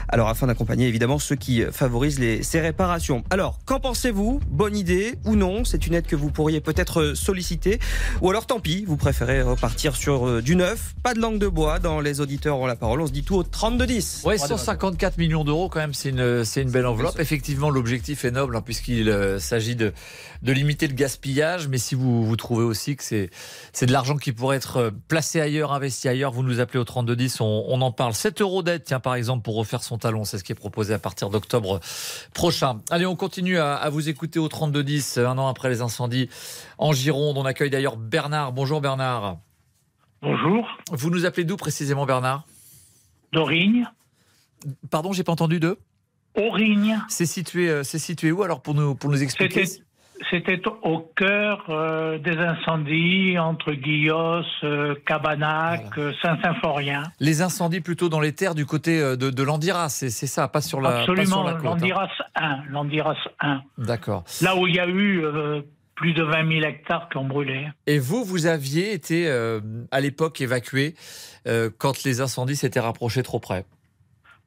Alors, afin d'accompagner évidemment ceux qui favorisent ces réparations. Alors, qu'en pensez-vous? Bonne idée ou non? C'est une aide que vous pourriez peut-être solliciter. Ou alors, tant pis, vous préférez repartir sur euh, du neuf. Pas de langue de bois dans les auditeurs ont la parole. On se dit tout au 32-10. Oui, 154 millions d'euros, quand même, c'est une, c'est une belle enveloppe. Effectivement, l'objectif est noble, hein, puisqu'il euh, s'agit de, de limiter le gaspillage. Mais si vous, vous trouvez aussi que c'est, c'est de l'argent qui pourrait être euh, placé ailleurs, investi ailleurs, vous nous appelez au 32-10, on, on en parle. 7 euros d'aide, tiens, par exemple, pour refaire son talon. C'est ce qui est proposé à partir d'octobre prochain. Allez, on continue à, à vous écouter au 32-10, un an après les incendies en Gironde. On accueille d'ailleurs Bernard. Bonjour Bernard. Bonjour. Vous nous appelez d'où précisément, Bernard? D'Aurigne. Pardon, j'ai pas entendu de Aurigne. C'est situé, euh, c'est situé où alors pour nous, pour nous expliquer C'était au cœur euh, des incendies entre Guillos, euh, Cabanac, Saint-Symphorien. Les incendies plutôt dans les terres du côté de, de l'Andiras, c'est ça, pas sur la, Absolument, la L'Andiras 1. L'Andiras 1. D'accord. Là où il y a eu plus de 20 000 hectares qui ont brûlé. Et vous, vous aviez été euh, à l'époque évacué euh, quand les incendies s'étaient rapprochés trop près?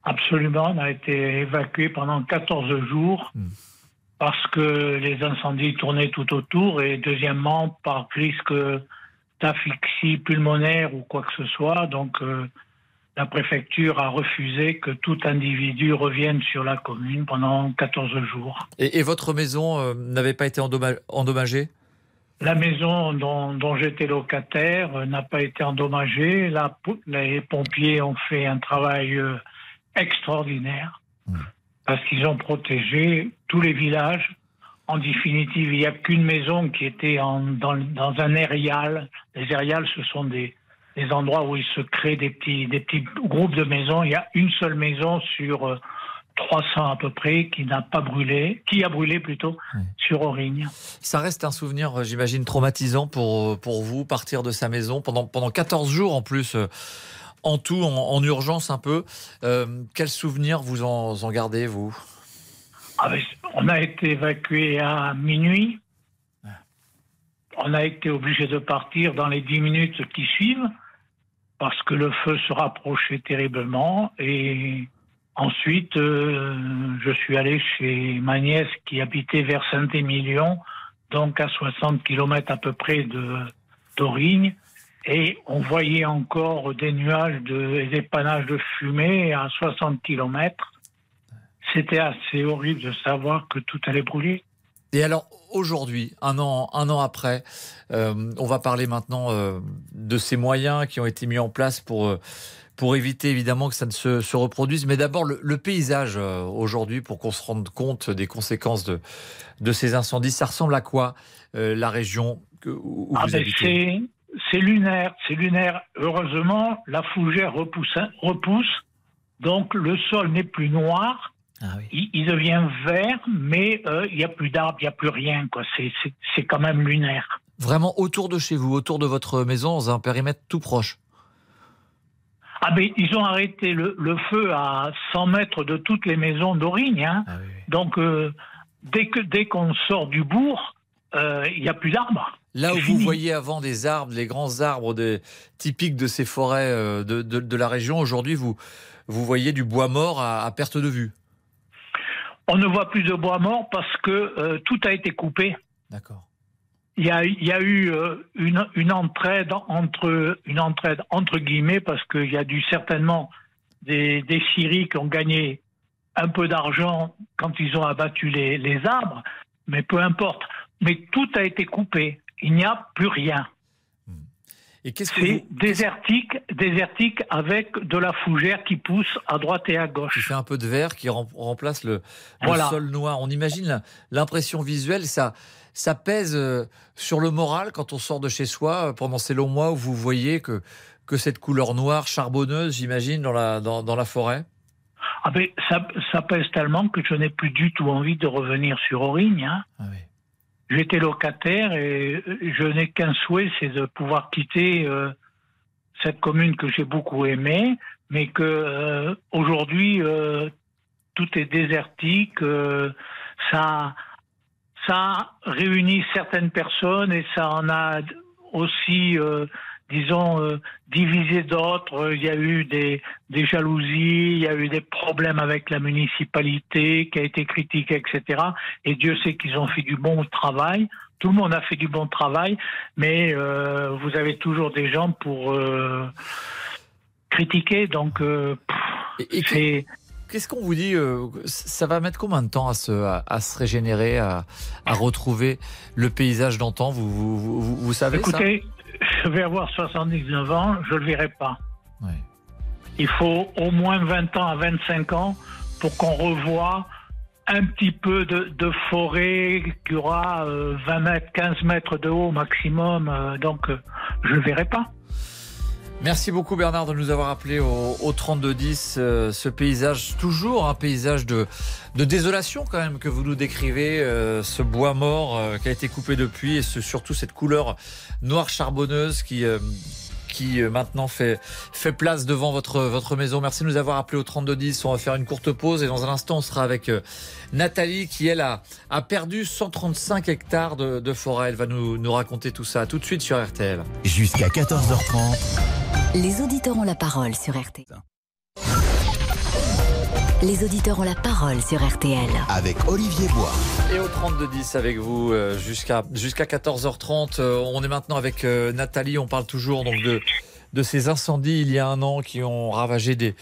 Absolument, on a été évacué pendant 14 jours hmm. parce que les incendies tournaient tout autour et deuxièmement par risque d'asphyxie pulmonaire ou quoi que ce soit. Donc euh, la préfecture a refusé que tout individu revienne sur la commune pendant 14 jours. Et, votre maison euh, n'avait pas été endommagée? La maison dont, j'étais locataire euh, n'a pas été endommagée. les pompiers ont fait un travail extraordinaire hmm. parce qu'ils ont protégé tous les villages. En définitive, il n'y a qu'une maison qui était dans, un aérial. Les aériales, ce sont des, endroits où il se crée des petits, des petits groupes de maisons. Il y a une seule maison sur 300 euh, à peu près qui n'a pas brûlé, qui a brûlé plutôt sur Aurigne. Ça reste un souvenir, euh, j'imagine, traumatisant pour, euh, pour vous, partir de sa maison pendant, pendant 14 jours en plus en tout, en, urgence un peu. Euh, quel souvenir vous en, gardez, vous? Ah, On a été évacué à minuit. On a été obligé de partir dans les dix minutes qui suivent parce que le feu se rapprochait terriblement. Et ensuite, euh, je suis allé chez ma nièce qui habitait vers Saint-Émilion, donc à 60 km à peu près de d'Aurigne et on voyait encore des nuages de, des panaches de fumée à 60 km. C'était assez horrible de savoir que tout allait brûler. Et alors aujourd'hui, un an, un an après, euh, on va parler maintenant euh, de ces moyens qui ont été mis en place pour euh, pour éviter évidemment que ça ne se, reproduise. Mais d'abord le, paysage aujourd'hui pour qu'on se rende compte des conséquences de de ces incendies. Ça ressemble à quoi la région où, ah vous ben, habitez? c'est lunaire, c'est lunaire. Heureusement, la fougère repousse, repousse donc le sol n'est plus noir. Ah il, devient vert, mais euh, il n'y a plus d'arbres, il n'y a plus rien. C'est quand même lunaire. Vraiment autour de chez vous, autour de votre maison, dans un périmètre tout proche ah ben, ils ont arrêté le, feu à 100 mètres de toutes les maisons d'Aurigne. Hein. Ah donc, euh, dès dès qu'on sort du bourg, euh, il n'y a plus d'arbres. Là où vous voyez avant des arbres, les grands arbres typiques de ces forêts euh, de, la région, aujourd'hui, vous, vous voyez du bois mort à, perte de vue. On ne voit plus de bois mort parce que euh, tout a été coupé. D'accord. Il y a, eu une, entraide entre une entraide entre guillemets parce qu'il y a dû certainement des, des Syries qui ont gagné un peu d'argent quand ils ont abattu les, les arbres, mais peu importe mais tout a été coupé. Il n'y a plus rien. Et qu'est-ce que C'est désertique, désertique avec de la fougère qui pousse à droite et à gauche. Qui fait un peu de verre, qui remplace le, sol noir. On imagine l'impression visuelle, ça, ça pèse euh, sur le moral quand on sort de chez soi euh, pendant ces longs mois où vous voyez que, que cette couleur noire charbonneuse, j'imagine, dans la, dans, dans la forêt? Ah ben, ça, ça, pèse tellement que je n'ai plus du tout envie de revenir sur Aurigne. Hein. Ah oui. J'étais locataire et je n'ai qu'un souhait, c'est de pouvoir quitter euh, cette commune que j'ai beaucoup aimée, mais que euh, aujourd'hui euh, tout est désertique. ça, ça réunit certaines personnes et ça en a aussi disons, euh, divisé d'autres. Il y a eu des, des, jalousies, il y a eu des problèmes avec la municipalité qui a été critiquée, etc. Et Dieu sait qu'ils ont fait du bon travail. Tout le monde a fait du bon travail, mais euh, vous avez toujours des gens pour euh, critiquer. Donc, c'est... Qu'est-ce qu'on vous dit Ça va mettre combien de temps à se, à, se régénérer, à, à, retrouver le paysage d'antan? Vous, vous, vous, vous, savez Écoutez, je vais avoir 79 ans, je ne le verrai pas. Il faut au moins 20 ans à 25 ans pour qu'on revoie un petit peu de, forêt qui aura 20 euh, mètres, 15 mètres de haut maximum. Euh, donc, euh, je ne le verrai pas. Merci beaucoup Bernard de nous avoir appelé au, au 3210 ce paysage, toujours un paysage de, désolation quand même que vous nous décrivez, ce bois mort qui a été coupé depuis et surtout cette couleur noire charbonneuse qui euh, qui euh, maintenant fait, fait place devant votre, votre maison. Merci de nous avoir appelé au 3210. On va faire une courte pause et dans un instant, on sera avec euh, Nathalie qui, elle, a, a perdu 135 hectares de, de forêt. Elle va nous, nous raconter tout ça tout de suite sur RTL. Jusqu'à 14h30. Les auditeurs ont la parole sur RTL. Les auditeurs ont la parole sur RTL. Avec Olivier Bois. Et au 32-10 avec vous euh, jusqu'à jusqu'à 14h30. Euh, on est maintenant avec euh, Nathalie. On parle toujours donc de, de ces incendies il y a un an qui ont ravagé des,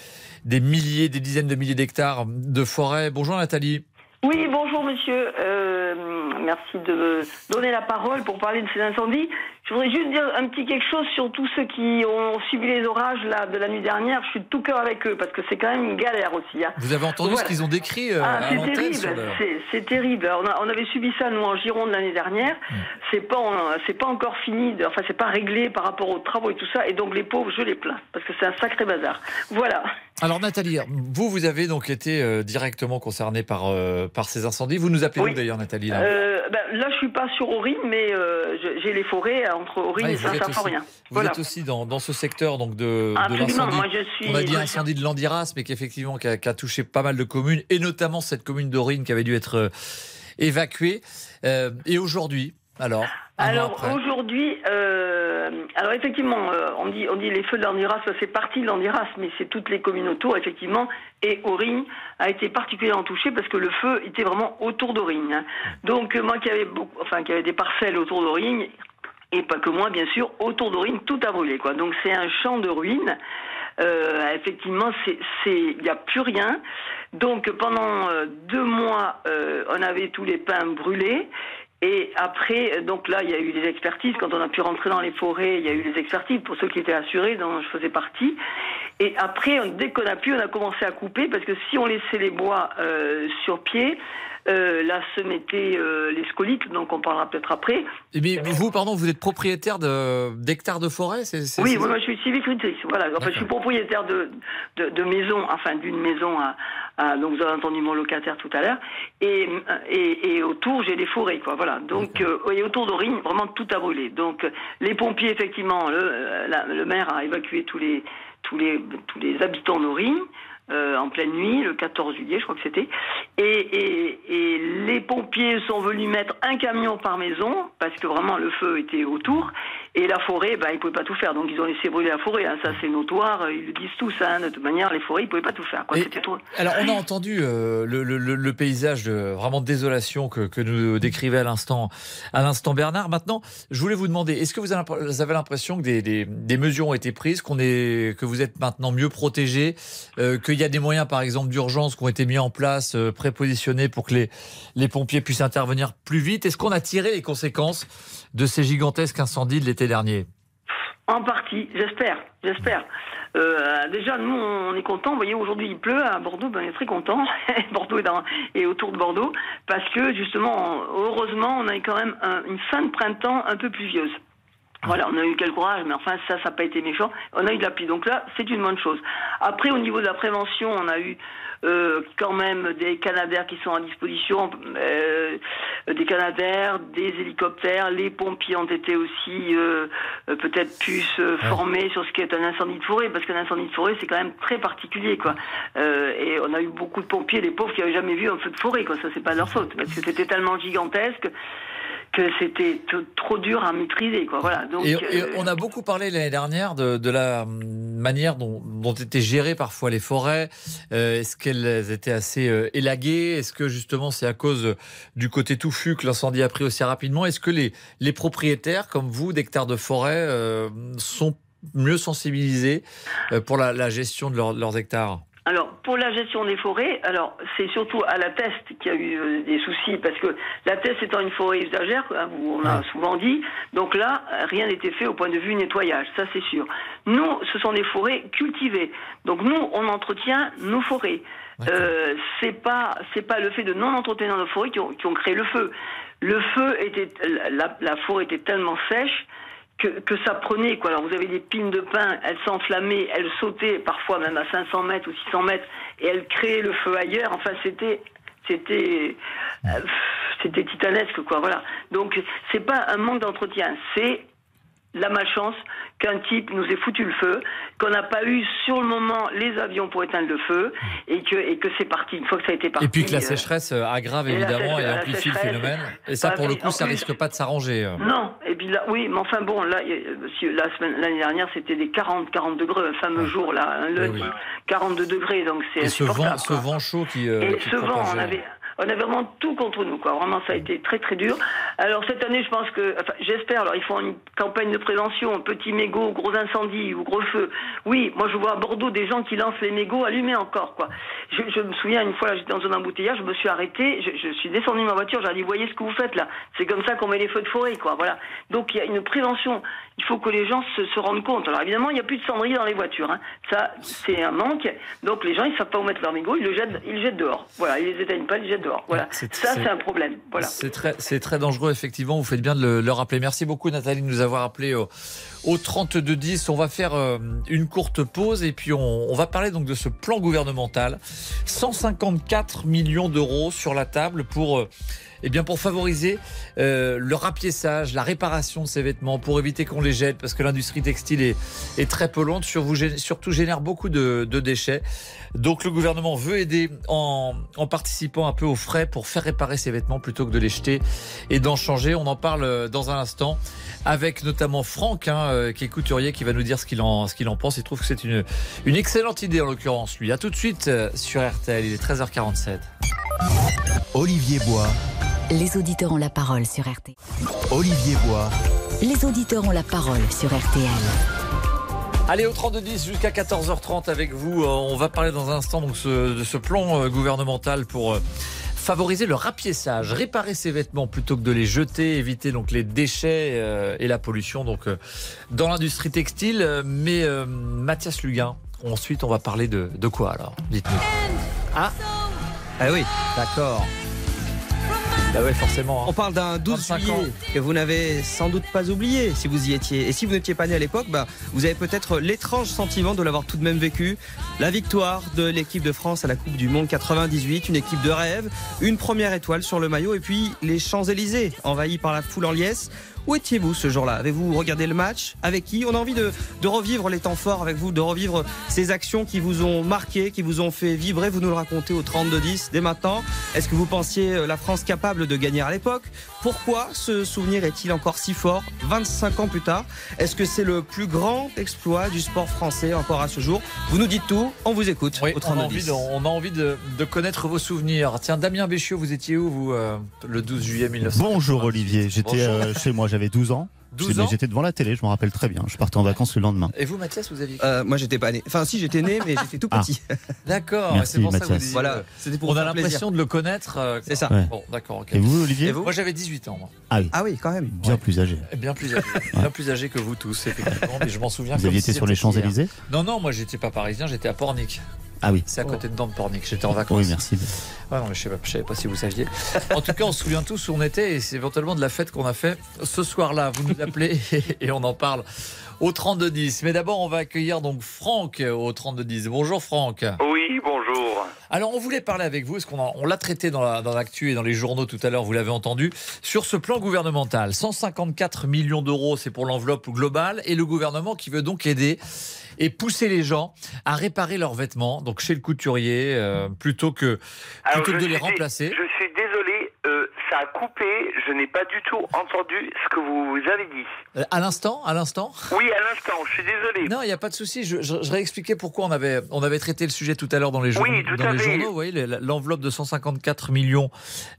des milliers, des dizaines de milliers d'hectares de forêt. Bonjour Nathalie. Oui, bonjour monsieur. merci de me donner la parole pour parler de ces incendies. Je voudrais juste dire un petit quelque chose sur tous ceux qui ont subi les orages là, de la nuit dernière. Je suis de tout cœur avec eux parce que c'est quand même une galère aussi. Hein. Vous avez entendu ce qu'ils ont décrit euh, ah, C'est terrible, c'est terrible. On, a, on, avait subi ça nous en Gironde l'année dernière. Hmm. C'est pas, c'est pas encore fini. De, enfin, c'est pas réglé par rapport aux travaux et tout ça. Et donc les pauvres, je les plains parce que c'est un sacré bazar. Voilà. Alors Nathalie, vous, vous avez donc été euh, directement concernée par euh, par ces incendies. Vous nous appelez oui. d'ailleurs, Nathalie là? Ben, là, je suis pas sur Aurine, mais j'ai les forêts entre Aurine et Saint-Symphorien. Vous êtes aussi dans, dans, ce secteur donc de, de l'incendie. On a dit incendie de Landiras, mais qui effectivement qui a, qui a, touché pas mal de communes, et notamment cette commune d'Aurine qui avait dû être euh, évacuée. Euh, et aujourd'hui, alors Alors aujourd'hui, euh, alors effectivement, euh, on dit on dit les feux de l'Andiras, c'est parti de l'Andiras, mais c'est toutes les communes autour effectivement. Et Aurine a été particulièrement touchée parce que le feu était vraiment autour d'Aurine. Donc moi qui avait beaucoup, enfin qui avait des parcelles autour d'Aurine, et pas que moi, bien sûr, autour d'Aurine, tout a brûlé. Quoi. Donc c'est un champ de ruines. Euh, effectivement, il n'y a plus rien. Donc pendant euh, deux mois, euh, on avait tous les pins brûlés. Et après, donc là, il y a eu des expertises. Quand on a pu rentrer dans les forêts, il y a eu des expertises pour ceux qui étaient assurés, dont je faisais partie. Et après, dès qu'on a pu, on a commencé à couper parce que si on laissait les bois euh, sur pied, euh, là se mettaient euh, les scolites, donc on parlera peut-être après. Et eh vous, pardon, vous êtes propriétaire d'hectares de, forêt c'est, Oui, moi je suis civicultrice. Voilà, enfin, je suis propriétaire de, de, de maison, enfin d'une maison à, à, donc vous avez entendu mon locataire tout à l'heure, et, et, et autour j'ai des forêts, quoi. Voilà. Donc euh, et autour d'Aurine, vraiment tout a brûlé. Donc les pompiers, effectivement, le, le maire a évacué tous les tous les tous les habitants d'Aurine. Euh, en pleine nuit, le 14 juillet, je crois que c'était. Et, et, et, les pompiers sont venus mettre un camion par maison, parce que vraiment le feu était autour. Et la forêt, bah, ils ne pouvaient pas tout faire. Donc ils ont laissé brûler la forêt. Hein. Ça, c'est notoire. Ils le disent tous. Hein. De toute manière, les forêts, ils ne pouvaient pas tout faire. Quoi. Alors, on a entendu euh, le, le, le, paysage de vraiment de désolation que, que nous décrivait à l'instant, à l'instant Bernard. Maintenant, je voulais vous demander, est-ce que vous avez l'impression que des, des, des, mesures ont été prises, qu'on est, que vous êtes maintenant mieux protégés, euh, qu'il y a des moyens, par exemple, d'urgence qui ont été mis en place, euh, prépositionnés pour que les, les pompiers puissent intervenir plus vite? Est-ce qu'on a tiré les conséquences de ces gigantesques incendies de l'été dernier En partie, j'espère, j'espère. Euh, déjà, nous, on est contents. Vous voyez, aujourd'hui, il pleut à Bordeaux. Ben, on est très contents. Bordeaux est dans, et autour de Bordeaux. Parce que, justement, heureusement, on a eu quand même une fin de printemps un peu pluvieuse. Voilà, on a eu quelques orages, mais enfin, ça, ça n'a pas été méchant. On a eu de la pluie. Donc là, c'est une bonne chose. Après, au niveau de la prévention, on a eu euh, quand même des canadaires qui sont à disposition, euh, des canadaires, des hélicoptères. Les pompiers ont été aussi euh, peut-être plus formés sur ce qu'est un incendie de forêt, parce qu'un incendie de forêt c'est quand même très particulier, quoi. et on a eu beaucoup de pompiers, les pauvres qui avaient jamais vu un feu de forêt, quoi. Ça c'est pas leur faute, parce que c'était tellement gigantesque que c'était trop dur à maîtriser. Quoi. Voilà. Donc, et, euh, on a beaucoup parlé l'année dernière de, de la manière dont, dont, étaient gérées parfois les forêts. Euh, est-ce qu'elles étaient assez euh, élaguées? Est-ce que justement c'est à cause du côté touffu que l'incendie a pris aussi rapidement? Est-ce que les, les propriétaires, comme vous, d'hectares de forêt, sont mieux sensibilisés pour la, la gestion de leurs hectares? Alors, pour la gestion des forêts, alors c'est surtout à la Teste qu'il y a eu euh, des soucis, parce que la Teste étant une forêt usagère, hein, on l'a souvent dit, donc là, rien n'était fait au point de vue nettoyage, ça c'est sûr. Nous, ce sont des forêts cultivées, donc nous, on entretient nos forêts. Euh, c'est pas c'est pas le fait de non entretenir nos forêts qui ont, qui ont créé le feu. Le feu était la, la forêt était tellement sèche que, que, ça prenait. Quoi. Alors vous avez des pines de pin, elles s'enflammaient, elles sautaient parfois même à 500 mètres ou 600 mètres, et elles créaient le feu ailleurs. Enfin, c'était c'était euh, c'était titanesque, quoi. Voilà. Donc c'est pas un manque d'entretien, c'est la malchance qu'un type nous ait foutu le feu, qu'on n'a pas eu sur le moment les avions pour éteindre le feu et que, et que c'est parti, une fois que ça a été parti. Et puis que la euh, sécheresse euh, aggrave évidemment et, amplifie le phénomène. Et ça, pour le coup, ça risque pas de s'arranger. Euh. Non, et puis là, oui, mais enfin bon, là, la semaine, l'année dernière, c'était des 40, 40 degrés, un fameux jour, là, un lundi, 42 degrés, donc c'est Et ce vent, ce vent chaud qui. et ce vent, on avait, on avait vraiment tout contre nous, quoi. Vraiment, ça a été très très dur. Alors cette année, je pense que, enfin, j'espère. Alors ils font une campagne de prévention, petit mégot, gros incendie ou gros feu. Oui, moi je vois à Bordeaux des gens qui lancent les mégots allumés encore, quoi. Je, je me souviens une fois, j'étais dans un embouteillage, je me suis arrêté, je, je suis descendu de ma voiture, j'ai dit, voyez ce que vous faites là. C'est comme ça qu'on met les feux de forêt, quoi. Voilà. Donc il y a une prévention. Il faut que les gens se, se rendent compte. Alors évidemment, il n'y a plus de cendriers dans les voitures. Hein. Ça, c'est un manque. Donc les gens, ils savent pas où mettre leur mégot, ils le jettent, ils le jettent dehors. Voilà, ils les éteignent pas, ils les jettent dehors. Voilà. ça, c'est un problème. Voilà. C'est très, c'est très dangereux, effectivement. Vous faites bien de le, rappeler. Merci beaucoup, Nathalie, de nous avoir appelé au, au 32-10. On va faire euh, une courte pause et puis on, on, va parler donc de ce plan gouvernemental. 154 millions d'euros sur la table pour euh, eh bien pour favoriser euh, le rapiessage, la réparation de ces vêtements, pour éviter qu'on les jette, parce que l'industrie textile est, est très polluante, surtout génère beaucoup de, de, déchets. Donc le gouvernement veut aider en, en, participant un peu aux frais pour faire réparer ces vêtements plutôt que de les jeter et d'en changer. On en parle dans un instant avec notamment Franck, hein, euh, qui est couturier, qui va nous dire ce qu'il en, ce qu'il en pense. Il trouve que c'est une, une excellente idée en l'occurrence, lui. À tout de suite sur RTL, il est 13h47. Olivier Bois. Les auditeurs ont la parole sur RTL. Olivier Bois. Les auditeurs ont la parole sur RTL. Allez, au 32-10 jusqu'à 14h30 avec vous. Euh, on va parler dans un instant donc, de ce plan euh, gouvernemental pour euh, favoriser le rapiessage, réparer ses vêtements plutôt que de les jeter, éviter donc les déchets et la pollution donc dans l'industrie textile. Mais Mathias Luguin, ensuite on va parler de, de quoi alors? Dites-nous. Ah, ah oui, d'accord. Ah ouais, forcément. Hein. On parle d'un 12 juillet que vous n'avez sans doute pas oublié si vous y étiez. Et si vous n'étiez pas né à l'époque, bah, vous avez peut-être l'étrange sentiment de l'avoir tout de même vécu. La victoire de l'équipe de France à la Coupe du Monde 98, une équipe de rêve, une première étoile sur le maillot et puis les Champs-Élysées envahis par la foule en liesse. Où étiez-vous ce jour-là? Avez-vous regardé le match? Avec qui? On a envie de, de, revivre les temps forts avec vous, de revivre ces actions qui vous ont marqué, qui vous ont fait vibrer. Vous nous le racontez au 32-10 dès maintenant. Est-ce que vous pensiez euh, la France capable de gagner à l'époque? Pourquoi ce souvenir est-il encore si fort 25 ans plus tard? Est-ce que c'est le plus grand exploit du sport français encore à ce jour? Vous nous dites tout, on vous écoute au 32 on, a envie, de, on a envie de, de, connaître vos souvenirs. Tiens, Damien Béchiot, vous étiez où vous euh, le 12 juillet 1900 Bonjour Olivier, j'étais euh, chez moi, j'avais 12 ans. J'étais devant la télé, je me rappelle très bien. Je partais en vacances le lendemain. Et vous, Mathias, vous aviez euh, Moi, j'étais pas né. Enfin, si, j'étais né, mais j'étais tout ah. petit. D'accord, c'est pour Mathias. ça que vous Voilà, c'était pour On a l'impression de le connaître. Euh, c'est ça. Bon, d'accord. Et vous, Olivier Moi, j'avais 18 ans. Moi. Ah oui. Ah oui, quand même. Bien plus âgé. Bien plus âgé. Bien plus âgé que vous tous, effectivement. Mais je m'en souviens. Vous aviez été sur les Champs-Élysées Non, non, moi, j'étais pas parisien, j'étais à Pornic. Ah oui. C'est à côté de Pornic. J'étais en vacances. Oui, merci. Ah non, mais je sais pas, je savais pas si vous saviez. En tout cas, on se souvient tous où on était et c'est éventuellement de la fête qu'on a fait ce soir-là. Vous nous appelez et on en parle au 3210. Mais d'abord, on va accueillir donc Franck au 3210. Bonjour Franck. Oui, bonjour. Alors, on voulait parler avec vous, parce qu'on on l'a traité dans l'actu et dans les journaux tout à l'heure, vous l'avez entendu, sur ce plan gouvernemental. 154 millions d'euros, c'est pour l'enveloppe globale, et le gouvernement qui veut donc aider et pousser les gens à réparer leurs vêtements, donc chez le couturier, euh, plutôt que, plutôt que de les remplacer. Je suis désolé, ça a coupé, je n'ai pas du tout entendu ce que vous avez dit. Euh, à l'instant À l'instant? Oui, à l'instant, je suis désolé. Non, il n'y a pas de souci, je, je, je, réexpliquer pourquoi on avait, on avait traité le sujet tout à l'heure dans les, journaux. Oui, dans les journaux. Vous voyez, l'enveloppe de 154 millions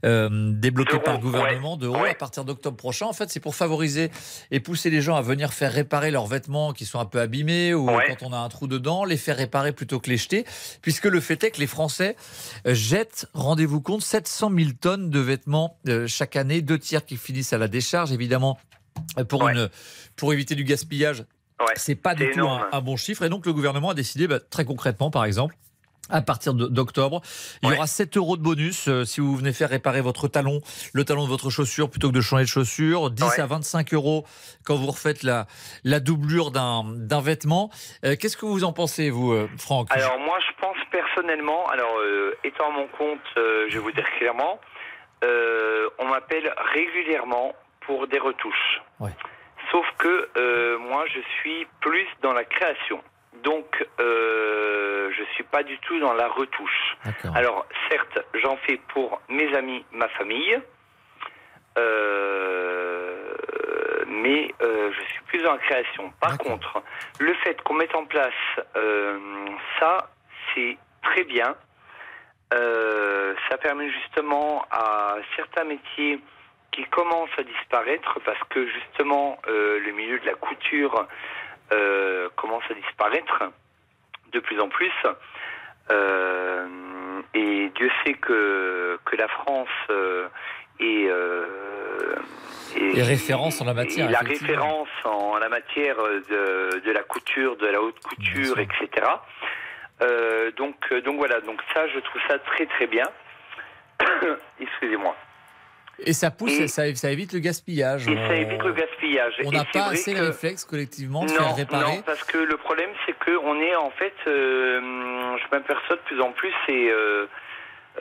euh, débloquée par le gouvernement d'euros à partir d'octobre prochain, en fait, c'est pour favoriser et pousser les gens à venir faire réparer leurs vêtements qui sont un peu abîmés ou quand on a un trou dedans, les faire réparer plutôt que les jeter, puisque le fait est que les Français jettent, rendez-vous compte, 700 000 tonnes de vêtements euh, chaque année, deux tiers qui finissent à la décharge, évidemment, euh, pour, une, pour éviter du gaspillage. c'est pas du tout un, bon chiffre. Et donc le gouvernement a décidé, bah, très concrètement, par exemple, à partir d'octobre. Il y aura 7 euros de bonus euh, si vous venez faire réparer votre talon, le talon de votre chaussure plutôt que de changer de chaussure. 10 à 25 euros quand vous refaites la, la doublure d'un vêtement. Euh, qu'est-ce que vous en pensez, vous, euh, Franck? Alors moi, je pense personnellement, alors étant à mon compte, je vais vous dire clairement, on m'appelle régulièrement pour des retouches. Sauf que euh, moi, je suis plus dans la création. Donc, euh, je suis pas du tout dans la retouche. Alors, certes, j'en fais pour mes amis, ma famille, euh, mais euh, je suis plus dans la création. Par contre, le fait qu'on mette en place euh, ça, c'est très bien. Euh, ça permet justement à certains métiers qui commencent à disparaître parce que justement le milieu de la couture commence à disparaître de plus en plus. et Dieu sait que, que la France est et, référence en la matière. la référence en la matière de, de, la couture, de la haute couture, etc. Euh, donc, euh, donc voilà, donc ça, je trouve ça très très bien. Excusez-moi. Et ça pousse, ça, ça, évite le gaspillage. Et ça évite le gaspillage. On n'a pas assez que... le réflexe collectivement de faire réparer. Non, parce que le problème, c'est qu'on est en fait, euh, je m'aperçois de plus en plus, et euh,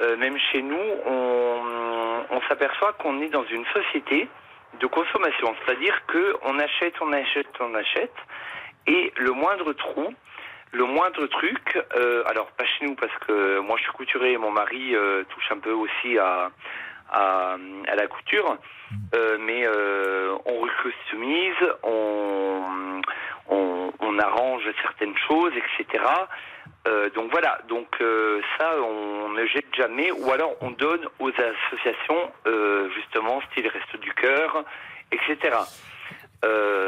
euh, même chez nous, on, on s'aperçoit qu'on est dans une société de consommation. C'est-à-dire qu'on achète, on achète, on achète, et le moindre trou, le moindre truc, euh, alors pas chez nous parce que moi je suis couturier et mon mari euh, touche un peu aussi à, à, à la couture, euh, mais euh, on recostumise, on, on, on, arrange certaines choses, etc. Euh, donc voilà, donc euh, ça on ne jette jamais, ou alors on donne aux associations euh, justement style Reste du Cœur, etc.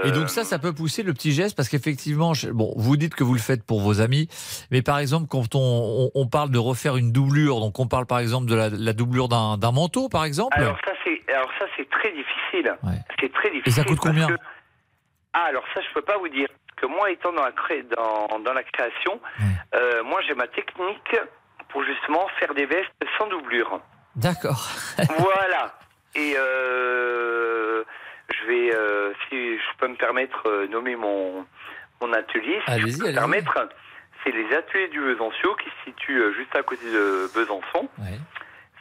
Et donc ça, ça peut pousser le petit geste parce qu'effectivement, bon, vous dites que vous le faites pour vos amis, mais par exemple, quand on, on, parle de refaire une doublure, donc on parle par exemple de la, la doublure d'un manteau, par exemple. Alors ça, c'est alors ça c'est très difficile. C'est très difficile. Et ça coûte combien Ah alors ça, je peux pas vous dire que moi étant dans la, cré... dans, dans la création, euh, moi j'ai ma technique pour justement faire des vestes sans doublure. D'accord. voilà. Et euh, je vais, euh, si je peux me permettre, euh, nommer mon, mon atelier, si je peux me permettre, c'est les ateliers du Besançon qui se situent euh, juste à côté de Besançon.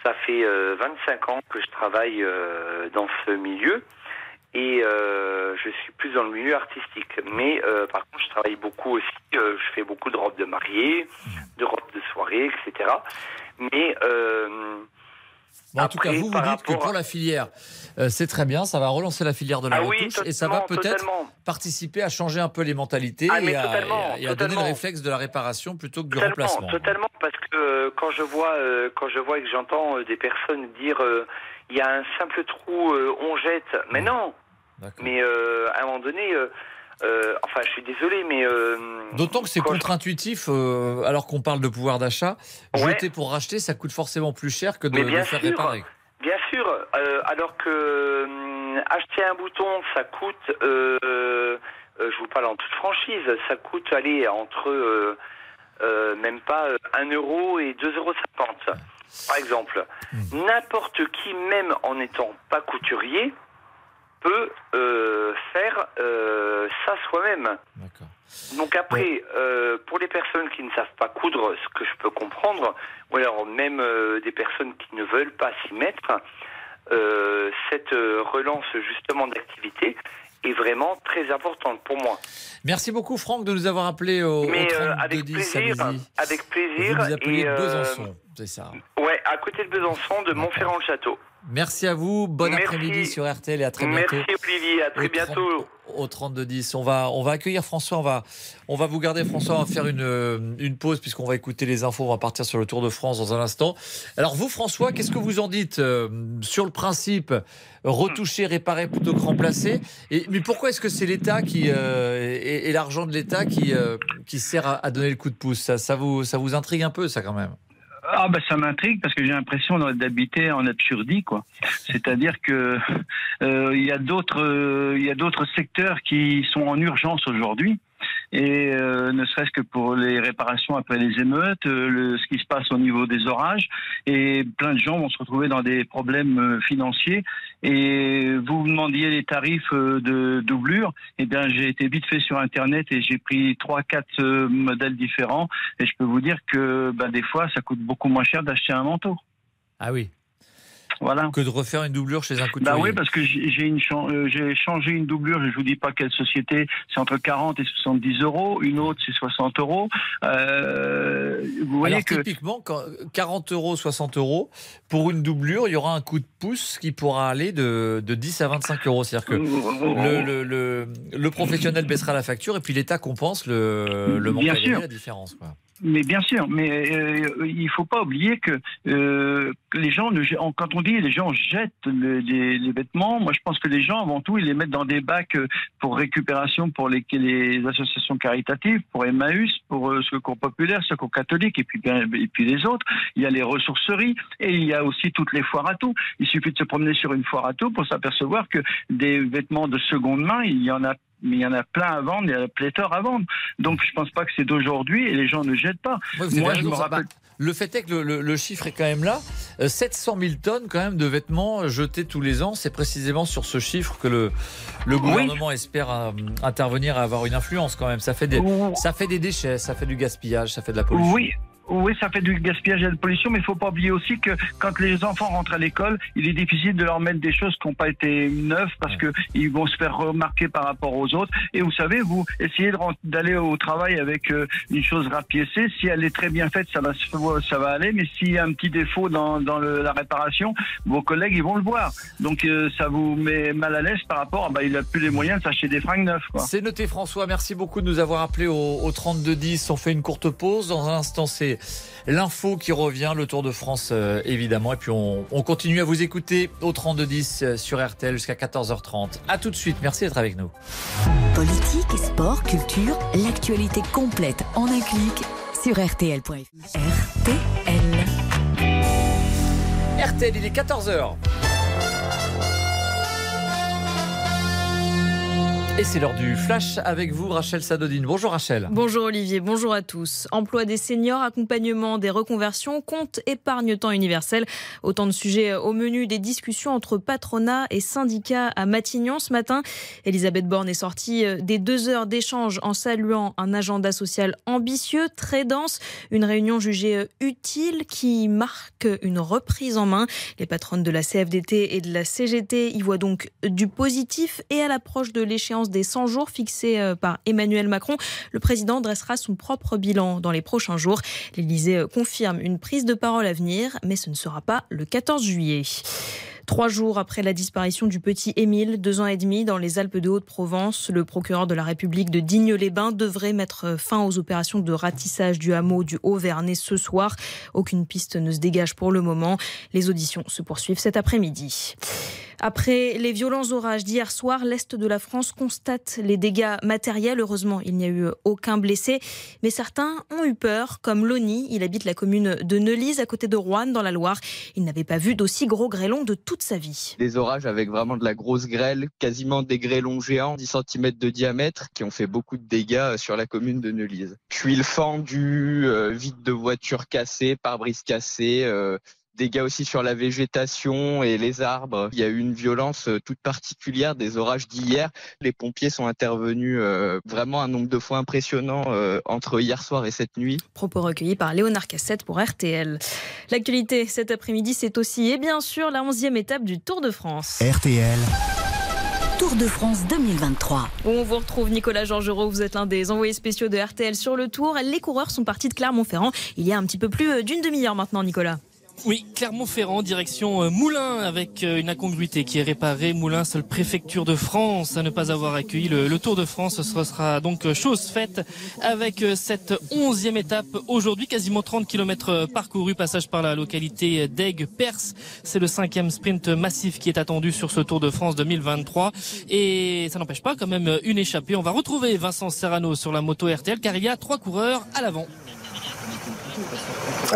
Ça fait 25 ans que je travaille dans ce milieu et euh, je suis plus dans le milieu artistique. Mais euh, par contre, je travaille beaucoup aussi. Euh, je fais beaucoup de robes de mariée, de robes de soirée, etc. Mais en tout cas, vous, vous dites que pour la filière, c'est très bien, ça va relancer la filière de la ah retouche et ça va peut-être participer à changer un peu les mentalités ah, et, à, donner le réflexe de la réparation plutôt que du remplacement. Totalement, parce que quand je vois, quand je vois et que j'entends des personnes dire il y a un simple trou, on jette, mais non, mais euh, à un moment donné, euh, euh, enfin, je suis désolé, mais. D'autant que c'est contre-intuitif, alors qu'on parle de pouvoir d'achat. Jeter pour racheter, ça coûte forcément plus cher que de, le faire réparer. Bien sûr, alors que acheter un bouton, ça coûte, je vous parle en toute franchise, ça coûte aller entre même pas 1 euro et 2,50 euros. Par exemple, mmh. n'importe qui, même en n'étant pas couturier, peut euh, faire euh, ça soi-même. Donc après, euh, pour les personnes qui ne savent pas coudre, ce que je peux comprendre, ou alors même des personnes qui ne veulent pas s'y mettre, cette relance justement d'activité est vraiment très importante pour moi. Merci beaucoup Franck de nous avoir appelé au, Mais, avec plaisir, avec plaisir. Vous, appelez Besançon, c'est ça Ouais, à côté de Besançon, de Montferrand-le-Château. Merci à vous. Bon après-midi sur RTL et à très bientôt. Merci Olivier, à très bientôt. au 32-10. On va, on va accueillir François. On va, on va vous garder François. On va faire une, euh, une pause puisqu'on va écouter les infos. On va partir sur le Tour de France dans un instant. Alors vous François, qu'est-ce que vous en dites euh, sur le principe retoucher, réparer plutôt que remplacer? Et, Mais pourquoi est-ce que c'est l'État qui euh, et, l'argent de l'État qui, qui sert à, à, donner le coup de pouce? Ça, ça, vous, ça vous intrigue un peu ça quand même? Ah ben ça m'intrigue parce que j'ai l'impression d'habiter en absurdie quoi. C'est-à-dire que euh, il y a d'autres euh, il y a d'autres secteurs qui sont en urgence aujourd'hui et euh, ne serait-ce que pour les réparations après les émeutes, euh, ce qui se passe au niveau des orages, et plein de gens vont se retrouver dans des problèmes euh, financiers. Et vous vous demandiez les tarifs de doublure, eh bien j'ai été vite fait sur internet et j'ai pris trois quatre modèles différents, et je peux vous dire que ben, des fois ça coûte beaucoup moins cher d'acheter un manteau. Ah oui. Voilà. Que de refaire une doublure chez un couturier. Bah oui, parce que j'ai une euh, j'ai changé une doublure. Je vous dis pas quelle société. C'est entre 40 et 70 euros. Une autre c'est 60 euros. Euh, vous voyez que typiquement 40 euros, 60 euros pour une doublure, il y aura un coup de pouce qui pourra aller de, de 10 à 25 euros. C'est-à-dire que le, le, le, professionnel baissera la facture et puis l'État compense le, le manque à la différence. Quoi. Mais bien sûr, mais euh, il faut pas oublier que euh, les gens, quand on dit les gens jettent les, vêtements, moi je pense que les gens avant tout ils les mettent dans des bacs euh, pour récupération pour les, les associations caritatives, pour Emmaüs, pour euh, Secours populaire, Secours catholique et puis et puis les autres. Il y a les ressourceries et il y a aussi toutes les foires à tout. Il suffit de se promener sur une foire à tout pour s'apercevoir que des vêtements de seconde main, il y en a mais il y en a plein à vendre, il y a pléthore à vendre. Donc je pense pas que c'est d'aujourd'hui et les gens ne jettent pas. Moi, je me rappelle. Le fait est que le, chiffre est quand même là. 700 euh, 000 tonnes quand même de vêtements jetés tous les ans. C'est précisément sur ce chiffre que le, le gouvernement espère euh, intervenir et avoir une influence quand même. Ça fait, des, ça fait des déchets, ça fait du gaspillage, ça fait de la pollution. Oui, oui, ça fait du gaspillage et de la pollution, mais il faut pas oublier aussi que quand les enfants rentrent à l'école, il est difficile de leur mettre des choses qui n'ont pas été neuves parce que ils vont se faire remarquer par rapport aux autres. Et vous savez, vous essayez d'aller au travail avec euh, une chose rapiécée. Si elle est très bien faite, ça va, ça va aller. Mais s'il y a un petit défaut dans, dans le, la réparation, vos collègues ils vont le voir. Donc euh, ça vous met mal à l'aise par rapport. À, bah, il a plus les moyens de s'acheter des fringues neuves. C'est noté, François. Merci beaucoup de nous avoir appelé au, au 32 10. On fait une courte pause. Dans un instant, c'est l'info qui revient, le Tour de France euh, évidemment. Et puis on, continue à vous écouter au 3210 euh, sur RTL jusqu'à 14h30. A tout de suite, merci d'être avec nous. Politique, sport, culture, l'actualité complète en un clic sur RTL.fr. RTL. RTL, il est 14h. Et c'est l'heure du flash avec vous, Rachel Sadodine. Bonjour Rachel. Bonjour Olivier, bonjour à tous. Emploi des seniors, accompagnement des reconversions, compte épargne-temps universel. Autant de sujets au menu des discussions entre patronat et syndicats à Matignon ce matin. Elisabeth Borne est sortie euh, des deux heures d'échange en saluant un agenda social ambitieux, très dense. Une réunion jugée euh, utile qui marque une reprise en main. Les patronnes de la CFDT et de la CGT y voient donc du positif et à l'approche de l'échéance des 100 jours fixés euh, par Emmanuel Macron, le président dressera son propre bilan dans les prochains jours. L'Élysée euh, confirme une prise de parole à venir, mais ce ne sera pas le 14 juillet. Trois jours après la disparition du petit Émile, deux ans et demi dans les Alpes de Haute-Provence, le procureur de la République de Digne-les-Bains devrait mettre fin aux opérations de ratissage du hameau du Haut-Vernay ce soir. Aucune piste ne se dégage pour le moment. Les auditions se poursuivent cet après-midi. Après les violents orages d'hier soir, l'Est de la France constate les dégâts matériels. Heureusement, il n'y a eu aucun blessé. Mais certains ont eu peur, comme Loni. Il habite la commune de Neulise, à côté de Rouen, dans la Loire. Il n'avait pas vu d'aussi gros grêlons de toute sa vie. Des orages avec vraiment de la grosse grêle, quasiment des grêlons géants, 10 cm de diamètre, qui ont fait beaucoup de dégâts sur la commune de Neulise. Tuiles fendues, euh, vide de voitures cassées, pare-brise cassées, euh, dégâts aussi sur la végétation et les arbres. Il y a eu une violence euh, toute particulière des orages d'hier. Les pompiers sont intervenus euh, vraiment un nombre de fois impressionnant euh, entre hier soir et cette nuit. Propos recueillis par Léonard Cassette pour RTL. L'actualité cet après-midi, c'est aussi et bien sûr la 11e étape du Tour de France. RTL. Tour de France 2023. On vous retrouve Nicolas Georgerot, vous êtes l'un des envoyés spéciaux de RTL sur le Tour. Les coureurs sont partis de Clermont-Ferrand il y a un petit peu plus d'une demi-heure maintenant, Nicolas. Oui, Clermont-Ferrand, direction euh, Moulins, avec euh, une incongruité qui est réparée. Moulins, seule préfecture de France à ne pas avoir accueilli le, Tour de France. Ce sera donc euh, chose faite avec cette onzième étape aujourd'hui. Quasiment 30 km parcourus, passage par la localité d'Aigues-Perse. C'est le cinquième sprint massif qui est attendu sur ce Tour de France 2023. Et ça n'empêche pas quand même une échappée. On va retrouver Vincent Serrano sur la moto RTL car il y a trois coureurs à l'avant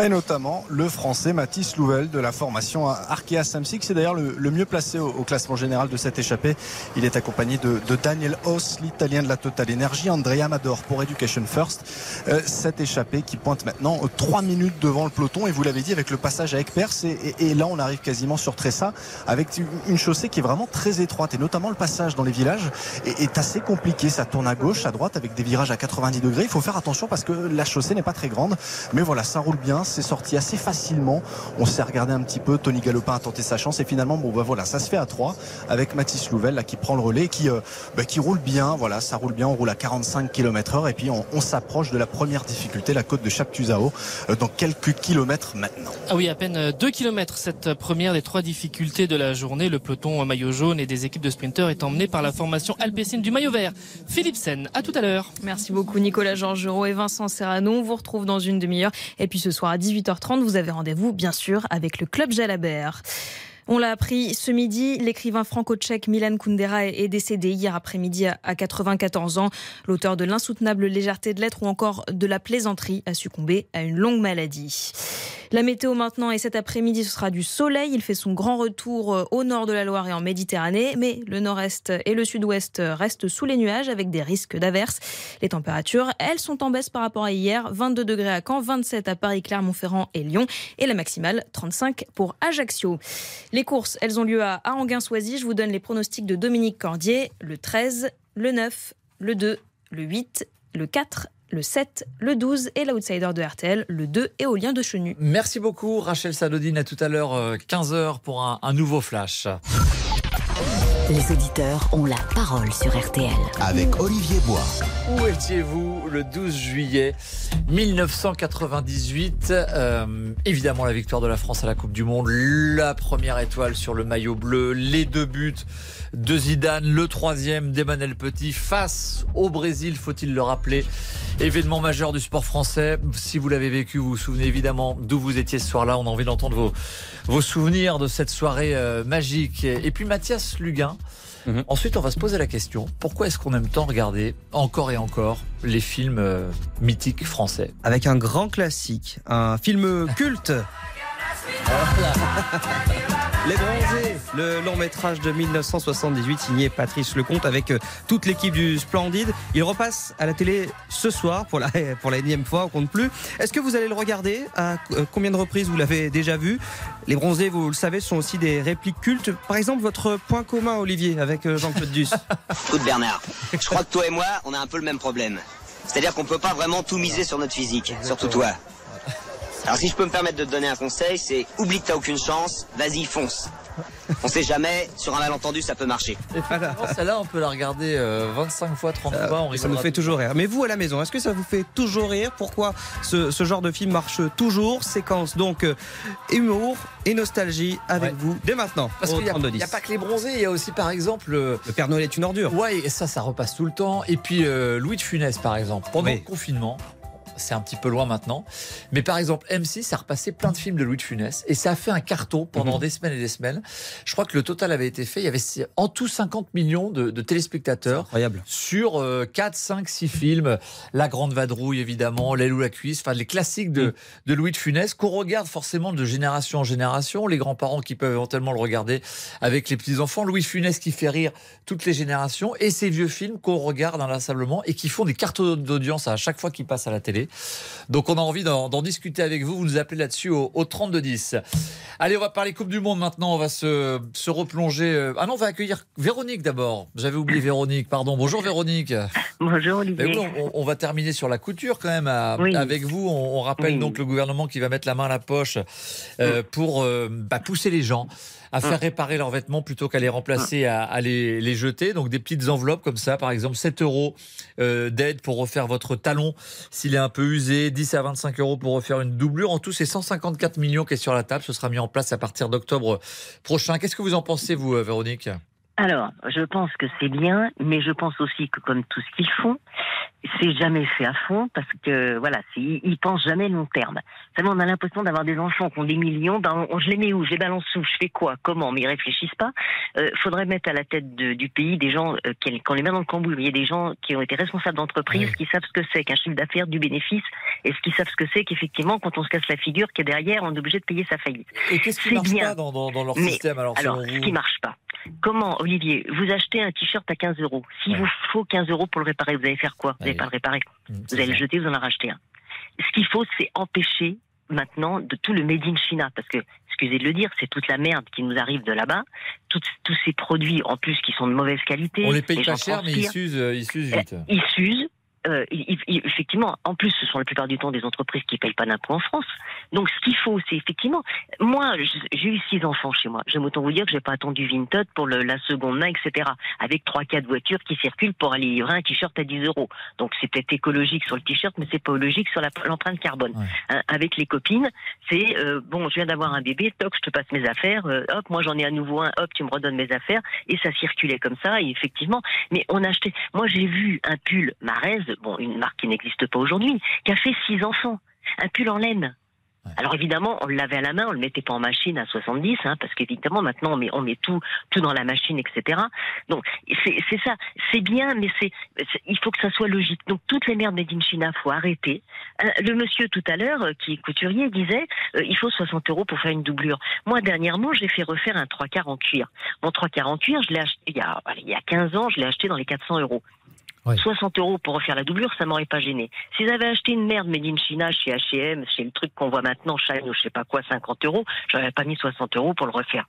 et notamment le français Mathis Louvel de la formation Arkea Samsic. C'est d'ailleurs le, mieux placé au, classement général de cette échappée. Il est accompagné de, Daniel Hoss, l'italien de la Total Energy, Andrea Amador pour Education First. Euh, cette échappée qui pointe maintenant 3 minutes devant le peloton. Et vous l'avez dit avec le passage à Ekpers. Et, là, on arrive quasiment sur Tressa avec une chaussée qui est vraiment très étroite. Et notamment le passage dans les villages est, est assez compliqué. Ça tourne à gauche, à droite avec des virages à 90 degrés. Il faut faire attention parce que la chaussée n'est pas très grande. Mais voilà voilà, ça roule bien, c'est sorti assez facilement. On s'est regardé un petit peu, Tony Galopin a tenté sa chance et finalement, bon bah voilà, ça se fait à 3 avec Mathis Louvel là qui prend le relais, qui euh, bah, qui roule bien. Voilà, ça roule bien. On roule à 45 km/h et puis on, s'approche de la première difficulté, la côte de Chaptuzao, euh, dans quelques kilomètres maintenant. Ah oui, à peine 2 km cette première des trois difficultés de la journée. Le peloton maillot jaune et des équipes de sprinteurs est emmené par la formation alpécine du maillot vert. Philippe Sen, à tout à l'heure. Merci beaucoup Nicolas Georgerot et Vincent Serrano. On vous retrouve dans une demi-heure. Et puis ce soir à 18h30, vous avez rendez-vous bien sûr avec le Club Jalabert. On l'a appris ce midi, l'écrivain franco-tchèque Milan Kundera est décédé hier après-midi à 94 ans. L'auteur de l'insoutenable légèreté de l'être ou encore de la plaisanterie a succombé à une longue maladie. La météo maintenant et cet après-midi, ce sera du soleil. Il fait son grand retour euh, au nord de la Loire et en Méditerranée, mais le nord-est et le sud-ouest restent sous les nuages avec des risques d'averses. Les températures, elles sont en baisse par rapport à hier. 22 degrés à Caen, 27 à Paris, Clermont-Ferrand et Lyon et la maximale 35 pour Ajaccio. Les courses, elles ont lieu à Aranguin-Soisy. Je vous donne les pronostics de Dominique Cordier. Le 13, le 9, le 2, le 8, le 4, le 7, le 12 et l'outsider de RTL, le 2 éolien de Chenu. Merci beaucoup Rachel Sadodine. À tout à l'heure, 15h euh, pour un nouveau flash. Les auditeurs ont la parole sur RTL. Avec Olivier Bois. Où étiez-vous le 12 juillet 1998 euh, Évidemment, la victoire de la France à la Coupe du Monde, la première étoile sur le maillot bleu, les deux buts de Zidane, le troisième d'Emmanuel Petit face au Brésil, faut-il le rappeler? Événement majeur du sport français. Si vous l'avez vécu, vous vous souvenez évidemment d'où vous étiez ce soir-là. On a envie d'entendre vos, vos souvenirs de cette soirée euh, magique. Et puis Mathias Luguin. Mhm. Ensuite, on va se poser la question pourquoi est-ce qu'on aime tant regarder encore et encore les films euh, mythiques français? Avec un grand classique, un film culte. Les Bronzés, le long métrage de 1978 signé Patrice Lecomte avec euh, toute l'équipe du Splendide. Il repasse à la télé ce soir pour la, pour la énième fois, on compte plus. Est-ce que vous allez le regarder? À euh, combien de reprises vous l'avez déjà vu? Les Bronzés, vous le savez, sont aussi des répliques cultes. Par exemple, votre point commun, Olivier, avec euh, Jean-Claude Duss. Écoute Bernard, je crois que toi et moi, on a un peu le même problème. C'est-à-dire qu'on peut pas vraiment tout miser sur notre physique, surtout toi. Alors si je peux me permettre de te donner un conseil, c'est oublie que t'as aucune chance, vas-y fonce. On sait jamais, sur un malentendu, ça peut marcher. Celle-là, on peut la regarder 25 euh, fois, 30 fois. On ça nous fait toujours rire. Mais vous, à la maison, est-ce que ça vous fait toujours rire? Pourquoi ce, genre de film marche toujours? Séquence donc euh, humour et nostalgie avec vous dès maintenant. Parce qu'il n'y a, pas que les bronzés, il y a aussi par exemple. Le Père Noël est une ordure. Ouais, et ça, ça repasse tout le temps. Et puis euh, Louis de Funès, par exemple, pendant le confinement, c'est un petit peu loin maintenant. Mais par exemple, M6 a repassé plein de films de Louis de Funès et ça a fait un carton pendant mhm. des semaines et des semaines. Je crois que le total avait été fait. Il y avait en tout 50 millions de, téléspectateurs incroyable. sur 4, 5, 6 films. La Grande Vadrouille, évidemment, L'aile ou la cuisse, enfin les classiques de, mhm. de Louis de Funès qu'on regarde forcément de génération en génération. Les grands-parents qui peuvent éventuellement le regarder avec les petits-enfants. Louis de Funès qui fait rire toutes les générations et ces vieux films qu'on regarde inlassablement et qui font des cartes d'audience à chaque fois qu'ils passent à la télé. Donc on a envie d'en discuter avec vous. Vous nous appelez là-dessus au, au 3210. Allez, on va parler Coupe du Monde maintenant. On va se, se replonger. Euh, ah non, on va accueillir Véronique d'abord. J'avais oublié Véronique, pardon. Bonjour Véronique. Bonjour Olivier. on, va terminer sur la couture quand même avec vous. On, rappelle donc le gouvernement qui va mettre la main à la poche euh, pour euh, bah, pousser les gens à faire réparer leurs vêtements plutôt qu'à les remplacer, à, les, les, jeter. Donc des petites enveloppes comme ça, par exemple 7 euros euh, d'aide pour refaire votre talon s'il est un peu usé, 10 à 25 euros pour refaire une doublure. En tout, c'est 154 millions qui est sur la table. Ce sera mis en place à partir d'octobre prochain. Qu'est-ce que vous en pensez, vous, euh, Véronique? Alors, je pense que c'est bien, mais je pense aussi que comme tout ce qu'ils font, c'est jamais fait à fond parce que voilà, ils pensent jamais long terme. Savez, on a l'impression d'avoir des enfants qui ont des millions. Ben, je les mets où? Je les balance où? Je fais quoi? Comment? Mais ils réfléchissent pas. Euh, faudrait mettre à la tête du pays des gens euh, qui, ont les mains dans le cambouis. Il y a des gens qui ont été responsables d'entreprise, qui savent ce que c'est qu'un chiffre d'affaires, du bénéfice, et ce qui savent ce que c'est qu'effectivement, quand on se casse la figure, qui est derrière, on est obligé de payer sa faillite. Et qu'est-ce qui marche pas dans, dans, leur système alors, alors ce qui marche pas Comment, Olivier, vous achetez un t-shirt à 15 euros. S'il vous faut 15 euros pour le réparer, vous allez faire quoi? Vous n'allez pas le réparer. Mmh, vous allez le jeter, vous en racheter un. Ce qu'il faut, c'est empêcher maintenant de tout le made in China, parce que, excusez de le dire, c'est toute la merde qui nous arrive de là-bas, tous ces produits en plus qui sont de mauvaise qualité. On les paye pas cher, mais ils s'usent, euh, ils s'usent vite. Ils s'usent, euh, effectivement, en plus, ce sont la plupart du temps des entreprises qui payent pas d'impôts en France. Donc, ce qu'il faut, c'est effectivement, moi, j'ai eu six enfants chez moi. J'aime autant vous dire que j'ai pas attendu Vinted pour le, la seconde main, etc. Avec trois, quatre voitures qui circulent pour aller livrer un t-shirt à 10 euros. Donc, c'est peut-être écologique sur le t-shirt, mais c'est pas écologique sur l'empreinte carbone. Hein, avec les copines, c'est euh, bon, je viens d'avoir un bébé, toc, je te passe mes affaires, euh, hop, moi j'en ai à nouveau un, hop, tu me redonnes mes affaires, et ça circulait comme ça, et effectivement, mais on a acheté. Moi, j'ai vu un pull Marez, bon, une marque qui n'existe pas aujourd'hui, qui a fait six enfants, un pull en laine. Alors évidemment, on le lavait à la main, on le mettait pas en machine à 70, hein, parce qu'évidemment maintenant on met, on met tout, tout dans la machine, etc. Donc c'est ça, c'est bien, mais c'est, il faut que ça soit logique. Donc toutes les merdes made in China, faut arrêter. Euh, le monsieur tout à l'heure, euh, qui est couturier, disait, euh, il faut 60 euros pour faire une doublure. Moi dernièrement, j'ai fait refaire un trois quarts en cuir. Mon trois quarts en cuir, je l'ai acheté il y a, il y a 15 ans, je l'ai acheté dans les 400 euros. 60 euros pour refaire la doublure, ça m'aurait pas gêné. S'ils avaient acheté une merde made in China chez H&M, chez le truc qu'on voit maintenant, Shine ou je sais pas quoi, 50 euros, j'aurais pas mis 60 euros pour le refaire.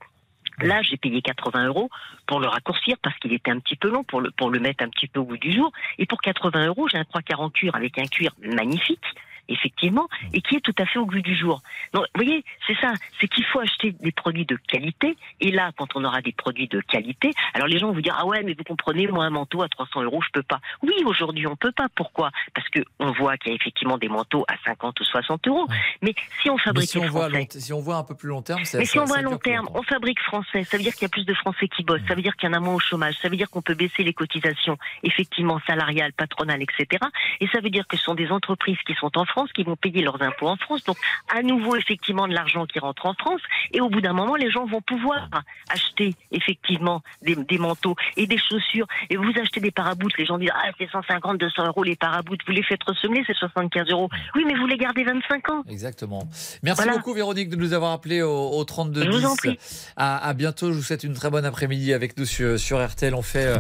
Là, j'ai payé 80 euros pour le raccourcir parce qu'il était un petit peu long pour le, pour le mettre un petit peu au bout du jour. Et pour 80 euros, j'ai un 3 quarts en cuir avec un cuir magnifique effectivement, et qui est tout à fait au goût du jour. Donc, vous voyez, c'est ça, c'est qu'il faut acheter des produits de qualité, et là, quand on aura des produits de qualité, alors les gens vont vous dire, ah ouais, mais vous comprenez, moi, un manteau à 300 euros, je peux pas. Oui, aujourd'hui, on peut pas. Pourquoi? Parce que on voit qu'il y a effectivement des manteaux à 50 ou 60 euros, mais si on fabrique si on voit si on voit un peu plus long terme, mais si on voit à long terme, on fabrique français, ça veut dire qu'il y a plus de Français qui bossent, ça veut dire qu'il y en a moins au chômage, ça veut dire qu'on peut baisser les cotisations, effectivement salariales, patronales, etc. Et ça veut dire que ce sont des entreprises qui sont en France qui vont payer leurs impôts en France. Donc, à nouveau, effectivement, de l'argent qui rentre en France. Et au bout d'un moment, les gens vont pouvoir acheter, effectivement, des, manteaux et des chaussures. Et vous achetez des paraboutes. Les gens disent, ah, c'est 150, 200 euros les paraboutes. Vous les faites ressemeler, c'est 75 euros. Oui, mais vous les gardez 25 ans. Exactement. Merci beaucoup, Véronique, de nous avoir appelé au, 32 je vous en prie. À, bientôt. Je vous souhaite une très bonne après-midi avec nous sur, sur, RTL. On fait euh,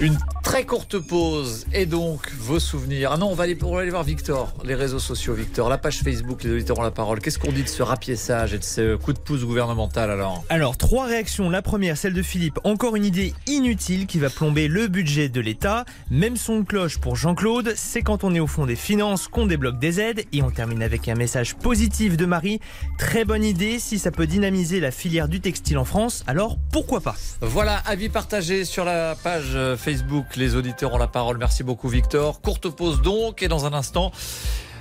une très courte pause. Et donc, vos souvenirs. Ah non, on va aller, on va aller voir Victor, les réseaux sociaux, Victor la page Facebook, les auditeurs ont la parole. Qu'est-ce qu'on dit de ce rapiessage et de ce coup de pouce gouvernemental alors Alors, trois réactions. La première, celle de Philippe. Encore une idée inutile qui va plomber le budget de l'État. Même son de cloche pour Jean-Claude. C'est quand on est au fond des finances qu'on débloque des aides. Et on termine avec un message positif de Marie. Très bonne idée. Si ça peut dynamiser la filière du textile en France, alors pourquoi pas Voilà, avis partagé sur la page Facebook. Les auditeurs ont la parole. Merci beaucoup, Victor. Courte pause donc. Et dans un instant,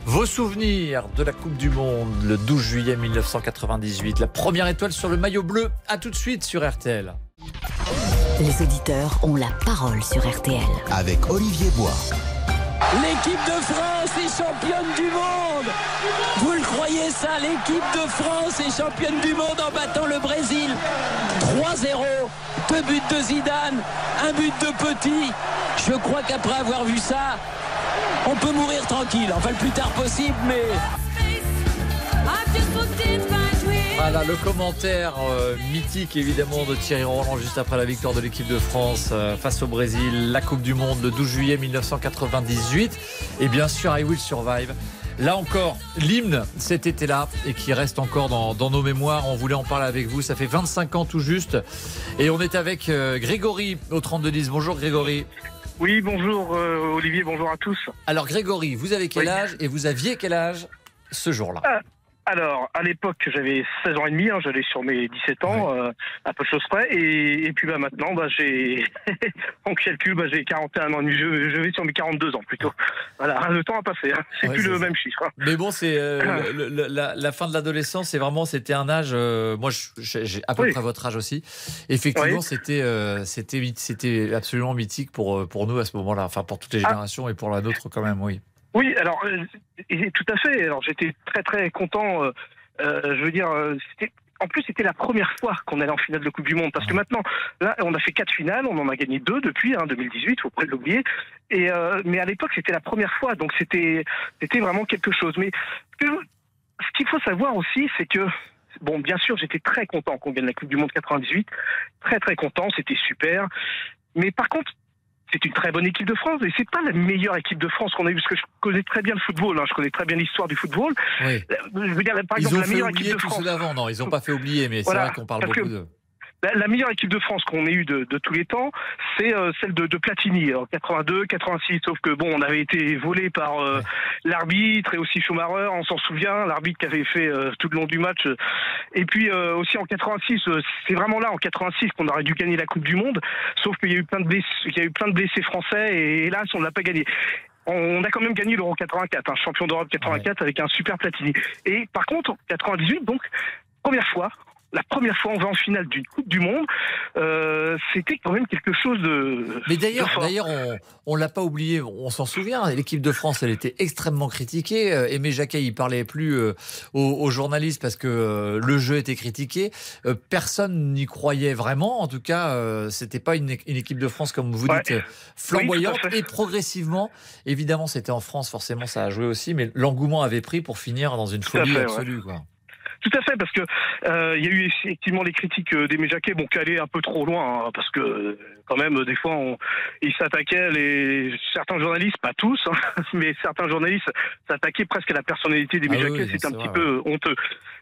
vos souvenirs de la Coupe du Monde le 12 juillet 1998, la première étoile sur le maillot bleu. À tout de suite sur RTL. Les auditeurs ont la parole sur RTL. Avec Olivier Bois. L'équipe de France est championne du monde. Vous le croyez ça L'équipe de France est championne du monde en battant le Brésil. 3-0, deux buts de Zidane, un but de Petit. Je crois qu'après avoir vu ça, on peut mourir tranquille, enfin le plus tard possible, mais... Voilà le commentaire euh, mythique évidemment de Thierry Roland juste après la victoire de l'équipe de France euh, face au Brésil, la Coupe du Monde le 12 juillet 1998 et bien sûr I Will Survive. Là encore, l'hymne cet été-là et qui reste encore dans, nos mémoires. On voulait en parler avec vous. Ça fait 25 ans tout juste. Et on est avec euh, Grégory au 3210. Bonjour Grégory. Oui, bonjour euh, Olivier, bonjour à tous. Alors Grégory, vous avez quel âge et vous aviez quel âge ce jour-là? Ah, alors, à l'époque, j'avais 16 ans et demi, hein, j'allais sur mes 17 ans, euh, à peu de choses près, et, puis bah, maintenant, bah, j'ai, on calcule, bah, j'ai 41 ans, je, je, vais sur mes 42 ans plutôt. Voilà, le temps a passé, hein. c'est plus le même chiffre. Hein. Mais bon, c'est euh, la, fin de l'adolescence, c'est vraiment, c'était un âge, euh, moi j'ai à peu près votre âge aussi, effectivement, c'était, c'était, c'était absolument mythique pour, pour nous à ce moment-là, enfin pour toutes les ah. générations et pour la nôtre quand même, oui. Oui, alors euh, tout à fait. Alors j'étais très très content. Euh, euh, je veux dire, c'était en plus, c'était la première fois qu'on allait en finale de Coupe du Monde. Parce que maintenant, là, on a fait quatre finales, on en a gagné deux depuis, hein, 2018, faut pas l'oublier. Et mais à l'époque, c'était la première fois, donc c'était c'était vraiment quelque chose. Mais ce qu'il faut savoir aussi, c'est que bon, bien sûr, j'étais très content qu'on gagne la Coupe du Monde 98, très très content, c'était super. Mais par contre, c'est une très bonne équipe de France et c'est pas la meilleure équipe de France qu'on a eue parce que je connais très bien le football, hein, je connais très bien l'histoire du football. Oui. Euh, je veux dire, par exemple, la meilleure équipe de France. d'avant, non, ils n'ont pas fait oublier, mais c'est vrai qu'on parle beaucoup de. La, meilleure équipe de France qu'on ait eue de, tous les temps, c'est euh, celle de, Platini en 82, 86. Sauf que bon, on avait été volé par euh, l'arbitre et aussi Schumacher, on s'en souvient, l'arbitre qui avait fait euh, tout le long du match. Et puis aussi en 86, c'est vraiment là en 86 qu'on aurait dû gagner la Coupe du Monde. Sauf qu'il y a eu plein de blessés, il y a eu plein de blessés français et hélas, on l'a pas gagné on a quand même gagné l'Euro 84, un champion d'Europe 84 avec un super Platini. Et par contre, 98, donc, première fois, la première fois on va en finale d'une Coupe du Monde, euh, c'était quand même quelque chose de. Mais d'ailleurs, d'ailleurs, on, ne l'a pas oublié, on s'en souvient. L'équipe de France, elle était extrêmement critiquée. Euh, Aimé Jacquet, il parlait plus euh, aux, journalistes parce que le jeu était critiqué. personne n'y croyait vraiment. En tout cas, c'était pas une, équipe de France comme vous dites flamboyante. et progressivement, évidemment, c'était en France, forcément, ça a joué aussi. Mais l'engouement avait pris pour finir dans une folie absolue, quoi. Tout à fait, parce que euh, il y a eu effectivement les critiques euh, d'Aimé Jacquet, bon, qui allaient un peu trop loin, hein, parce que quand même, des fois, on, ils s'attaquaient, les, certains journalistes, pas tous, hein, mais certains journalistes s'attaquaient presque à la personnalité d'Aimé ah Jacquet, c'est un petit peu honteux.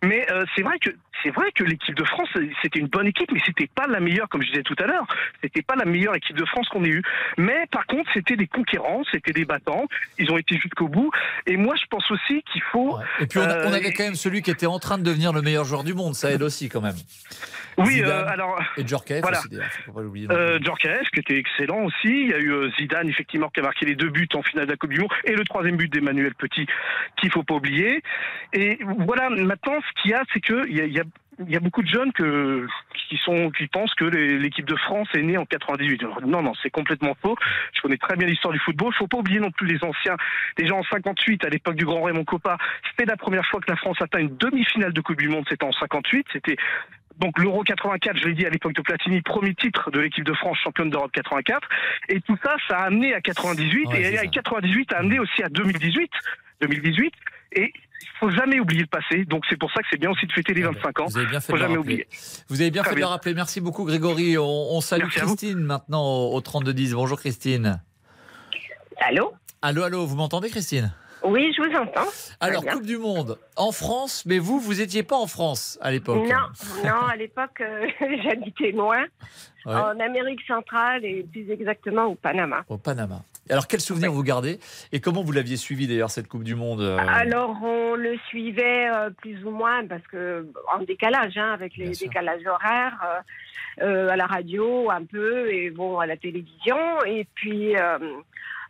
Mais euh, c'est vrai que c'est vrai que l'équipe de France, c'était une bonne équipe, mais c'était pas la meilleure, comme je disais tout à l'heure, c'était pas la meilleure équipe de France qu'on ait eue. Mais par contre, c'était des conquérants, c'était des battants, ils ont été jusqu'au bout. Et moi, je pense aussi qu'il faut. Et puis on, on, avait quand même celui qui était en train de devenir le meilleur joueur du monde. Ça aide aussi quand même. Oui, euh, alors. Et Djorkaeff voilà. aussi, faut pas l'oublier. Euh, Djorkaeff, qui était excellent aussi. Il y a eu euh, Zidane, effectivement, qui a marqué les deux buts en finale de la Coupe du Monde. Et le troisième but d'Emmanuel Petit, qu'il faut pas oublier. Et voilà, maintenant, ce qu'il y a, c'est qu'il y a, y a il y a beaucoup de jeunes que, qui, sont, qui pensent que l'équipe de France est née en 98. Non, non, c'est complètement faux. Je connais très bien l'histoire du football. Il faut pas oublier non plus les anciens. Déjà en 58, à l'époque du Grand Raymond Coppa, c'était la première fois que la France atteint une demi-finale de Coupe du Monde. C'était en 58. C'était donc l'Euro 84, je l'ai dit à l'époque de Platini, premier titre de l'équipe de France championne d'Europe 84. Et tout ça, ça a amené à 98 et à 98 a amené aussi à 2018. 2018 et faut jamais oublier le passé. Donc c'est pour ça que c'est bien aussi de fêter les 25 ans. Vous avez bien fait faut de jamais oublier. Vous avez bien fait de le rappeler. Merci beaucoup Grégory. On, salue Christine maintenant au, 32 10. Bonjour Christine. Allô Allô, allô, vous m'entendez Christine? Oui, je vous entends. Alors, Coupe du Monde en France, mais vous, vous n'étiez pas en France à l'époque. Non, non, à l'époque, euh, j'habitais loin, en Amérique centrale et plus exactement au Panama. Au Panama. Alors, quel souvenir vous gardez et comment vous l'aviez suivi d'ailleurs cette Coupe du Monde euh? Alors, on le suivait euh, plus ou moins parce que en décalage, hein, avec les décalages horaires, à la radio un peu et bon à la télévision. Et puis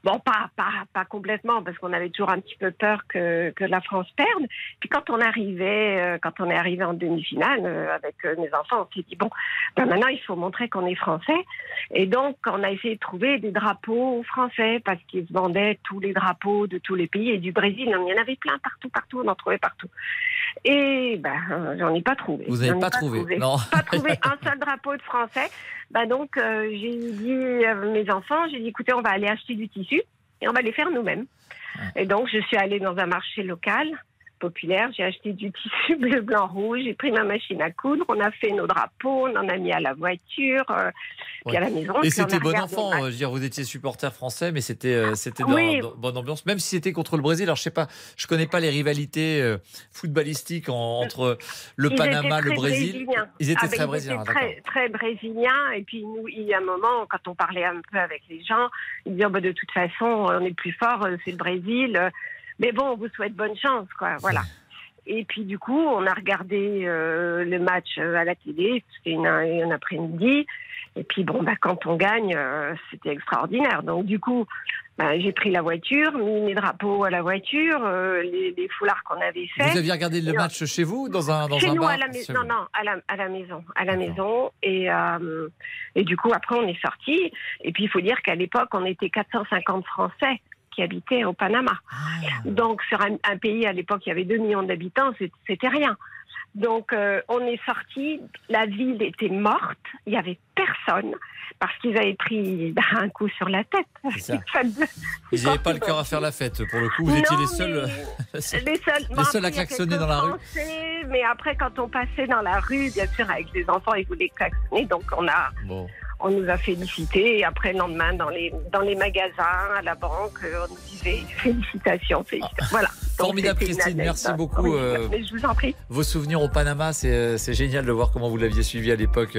Bon, pas, pas, pas complètement, parce qu'on avait toujours un petit peu peur que, que la France perde. Puis quand on arrivait, euh, quand on est arrivé en demi-finale euh, avec euh, mes enfants, on s'est dit bon, ben maintenant il faut montrer qu'on est français. Et donc on a essayé de trouver des drapeaux français parce qu'ils vendaient tous les drapeaux de tous les pays et du Brésil. Il y en avait plein partout, partout, on en trouvait partout. Et ben j'en ai pas trouvé. Vous n'avez pas, trouvé, Non. Pas trouvé un seul drapeau de français. Bah donc euh, j'ai dit à mes enfants, j'ai dit écoutez, on va aller acheter du tissu et on va les faire nous-mêmes. Et donc je suis allée dans un marché local populaire. J'ai acheté du tissu bleu, blanc, rouge. J'ai pris ma machine à coudre. On a fait nos drapeaux. On en a mis à la voiture, euh, puis à la maison. Et c'était bon enfant. Euh, je veux dire, vous étiez supporter français, mais c'était euh, c'était dans, bonne ambiance. Même si c'était contre le Brésil. Alors je sais pas, je connais pas les rivalités footballistiques entre le Panama, le Brésil. Ils étaient ah, très ben, brésiliens. très, très brésiliens. Et puis nous, il y a un moment, quand on parlait un peu avec les gens, ils disaient oh, bah, de toute façon, on est plus fort, c'est le Brésil. Mais bon, on vous souhaite bonne chance, quoi. Voilà. Et puis du coup, on a regardé euh, le match euh, à la télé, c'était une, un après-midi. Et puis bon, bah, quand on gagne, euh, c'était extraordinaire. Donc du coup, bah, j'ai pris la voiture, mis mes drapeaux à la voiture, les, les, foulards qu'on avait fait. Vous aviez regardé le match chez vous, dans un, dans chez un nous, bar à la maison. Non, non, à la, à la maison, à la maison. Et, et du coup, après, on est sorti. Et puis, il faut dire qu'à l'époque, on était 450 Français qui habitaient au Panama. Ah. Donc sur un, pays à l'époque, il y avait 2 millions d'habitants, c'était rien. Donc euh, on est sorti, la ville était morte, il n'y avait personne parce qu'ils avaient pris bah, un coup sur la tête. Ils n'avaient pas le cœur à faire la fête. Pour le coup, vous étiez les seuls, les seuls, les seuls à klaxonner dans la rue. Mais après, quand on passait dans la rue, bien sûr, avec les enfants, ils voulaient klaxonner. Donc on a, on nous a félicité. Et après, le lendemain, dans les, dans les magasins, à la banque, on nous disait félicitations, félicitations. Voilà. Formidable Christine, merci beaucoup. Euh, je vous en prie. Vos souvenirs au Panama, c'est génial de voir comment vous l'aviez suivi à l'époque.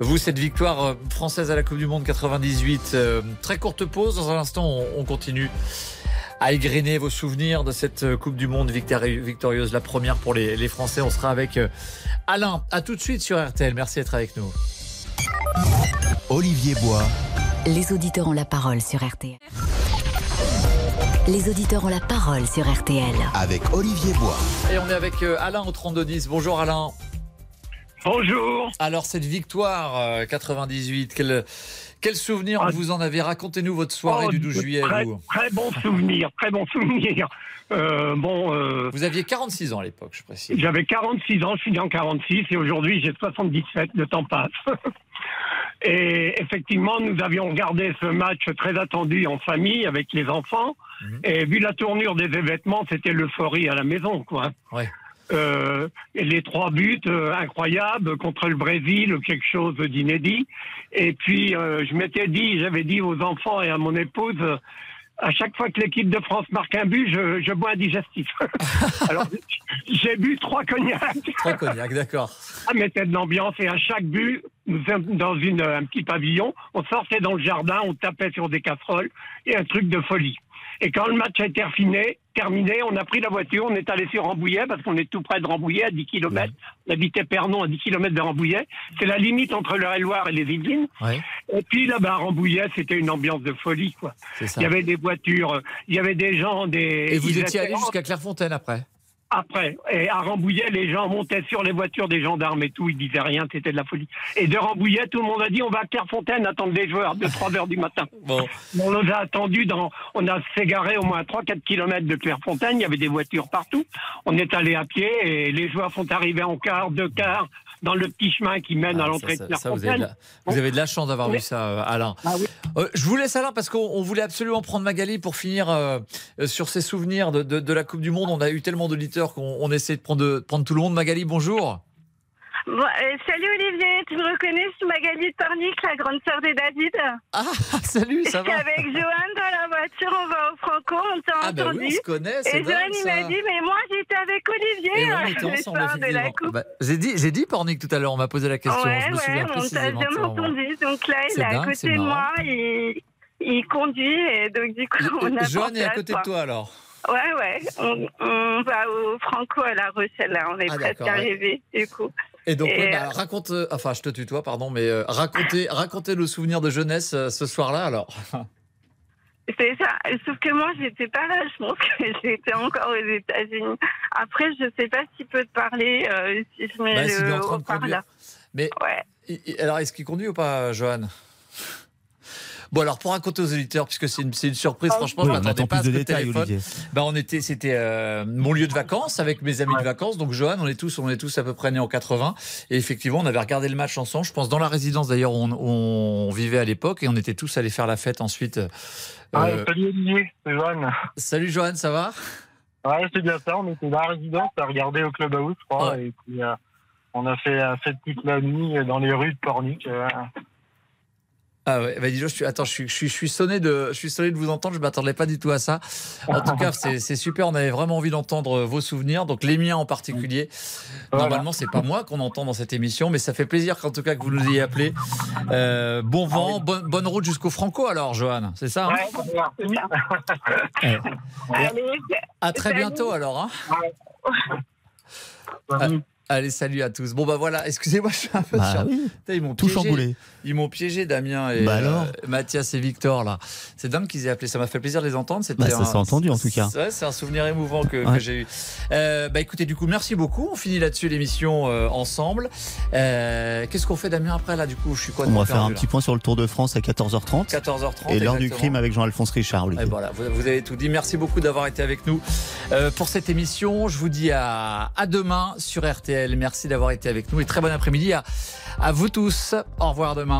Vous, cette victoire française à la Coupe du Monde 98. très courte pause, dans un instant, on, continue à égrener vos souvenirs de cette Coupe du Monde victorieuse, la première pour les, les Français. On sera avec Alain. À tout de suite sur RTL. Merci d'être avec nous. Olivier Bois. Les auditeurs ont la parole sur RTL. Les auditeurs ont la parole sur RTL. Avec Olivier Bois. Et on est avec euh, Alain au 3210. Bonjour Alain. Bonjour. Alors cette victoire 98, euh, quel, quel souvenir ah. vous en avez? Racontez-nous votre soirée oh, du 12 juillet. Très, très bon souvenir, très bon souvenir. Euh, bon, vous aviez 46 ans à l'époque, je précise. J'avais 46 ans, je suis né en 46 et aujourd'hui j'ai 77, le temps passe. Et effectivement, nous avions regardé ce match très attendu en famille avec les enfants. Mhm. Et vu la tournure des événements, c'était l'euphorie à la maison, quoi. Ouais. Euh, et les trois buts euh, incroyables contre le Brésil, quelque chose d'inédit. Et puis, euh, je m'étais dit, j'avais dit aux enfants et à mon épouse, à chaque fois que l'équipe de France marque un but, je, je bois un digestif. Alors, j'ai bu trois cognacs. Trois cognacs, d'accord. Ça mettait de l'ambiance et à chaque but, nous sommes dans une, un petit pavillon, on sortait dans le jardin, on tapait sur des casseroles et un truc de folie. Et quand le match a été terminé, terminé, on a pris la voiture, on est allé sur Rambouillet, parce qu'on est tout près de Rambouillet, à 10 km. On habitait Pernon, à 10 km de Rambouillet. C'est la limite entre le loire et les Yvelines. Et puis là-bas, à Rambouillet, c'était une ambiance de folie, quoi. Il y avait des voitures, il y avait des gens, des... Et vous étiez allé jusqu'à Clairefontaine après? Après. Et à Rambouillet, les gens montaient sur les voitures des gendarmes et tout, ils disaient rien, c'était de la folie. Et de Rambouillet, tout le monde a dit on va à Clairefontaine attendre les joueurs de 3 heures du matin. Bon. On nous a attendu dans, on a s'égaré au moins 3-4 kilomètres de Clairefontaine, il y avait des voitures partout. On est allé à pied et les joueurs sont arrivés en quart, deux quarts, dans le petit chemin qui mène à ah, l'entrée de Clairefontaine. Vous, avez de la chance d'avoir vu ça, euh, Alain. Ah euh, je vous laisse Alain parce qu'on voulait absolument prendre Magali pour finir euh, sur ses souvenirs de, de, la Coupe du Monde. On a eu tellement d'auditeurs qu'on essaie de prendre, de prendre tout le monde. Magali, bonjour. Euh, salut Olivier, tu me reconnais, je suis Magali Tornic, la grande sœur de David. Ah, salut, ça va Avec Johan dans la voiture, on va au Franco, on t'a ah, bah entendu. on se connaît, Et Johan, il m'a dit, mais moi j'étais avec Olivier Et on était ensemble, de la coupe. Bah, j'ai dit, j'ai dit Pornic tout à l'heure, on m'a posé la question, ouais, je me souviens ouais, précisément. on t'a entendu, donc là, il est à côté de moi, il, il conduit, et donc du coup, on a Johan est à côté de toi alors Ouais, ouais. On, on, va au Franco à La Rochelle, là. On est ah, presque arrivé, du coup. Et donc, bah, euh, raconte, euh, enfin, je te tutoie, pardon, mais euh, racontez, racontez le souvenir de jeunesse ce soir-là, alors. C'est ça. Sauf que moi, j'étais pas là. Je pense que j'étais encore aux États-Unis. Après, je sais pas s'il peut te parler si je mets bah, le là. Mais ouais. alors, est-ce qu'il conduit ou pas, Johan? Bon, alors pour raconter aux éditeurs, puisque c'est une, une, surprise, ah franchement, je m'attendais pas à ce de détails, bah, on était, c'était euh, mon lieu de vacances avec mes amis de vacances. Donc, Johan, on est tous, on est tous à peu près nés en 80. Et effectivement, on avait regardé le match ensemble. Je pense dans la résidence d'ailleurs où on, on, vivait à l'époque, et on était tous allés faire la fête ensuite. Euh, ah, salut Olivier, c'est Johan. Salut Johan, ça va? Ouais, c'est bien ça. On était dans la résidence à regarder au club house, je crois. Et puis, euh, on a fait toute la nuit dans les rues de Pornic. Ah ouais, bah dis je suis, attends, je suis, je, suis, je suis sonné de, je suis sonné de vous entendre. Je m'attendais pas du tout à ça. En tout cas, c'est super. On avait vraiment envie d'entendre vos souvenirs, donc les miens en particulier. Normalement, c'est pas moi qu'on entend dans cette émission, mais ça fait plaisir qu'en tout cas que vous nous ayez appelé. Euh, bon vent, bonne, bonne route jusqu'au Franco, alors, Johan. C'est ça hein À très bientôt, alors. Hein Allez, salut à tous. Bon, bah voilà, excusez-moi, je suis un peu bah, oui. Ils m'ont Tout chamboulé. Ils m'ont piégé, Damien et bah alors euh, Mathias et Victor, là. C'est dingue qu'ils aient appelé. Ça m'a fait plaisir de les entendre. Bah, ça s'est entendu, en tout cas. Ouais, c'est un souvenir émouvant que, ouais. que j'ai eu. Euh, bah écoutez, du coup, merci beaucoup. On finit là-dessus l'émission euh, ensemble. Euh, Qu'est-ce qu'on fait, Damien, après, là, du coup? Je suis quoi On va faire un petit point sur le Tour de France à 14h30. 14h30. Et l'heure du crime avec Jean-Alphonse Richard. Et voilà, vous, vous, avez tout dit. Merci beaucoup d'avoir été avec nous euh, pour cette émission. Je vous dis à, à demain sur RTL. Merci d'avoir été avec nous et très bon après-midi à, à vous tous. Au revoir demain.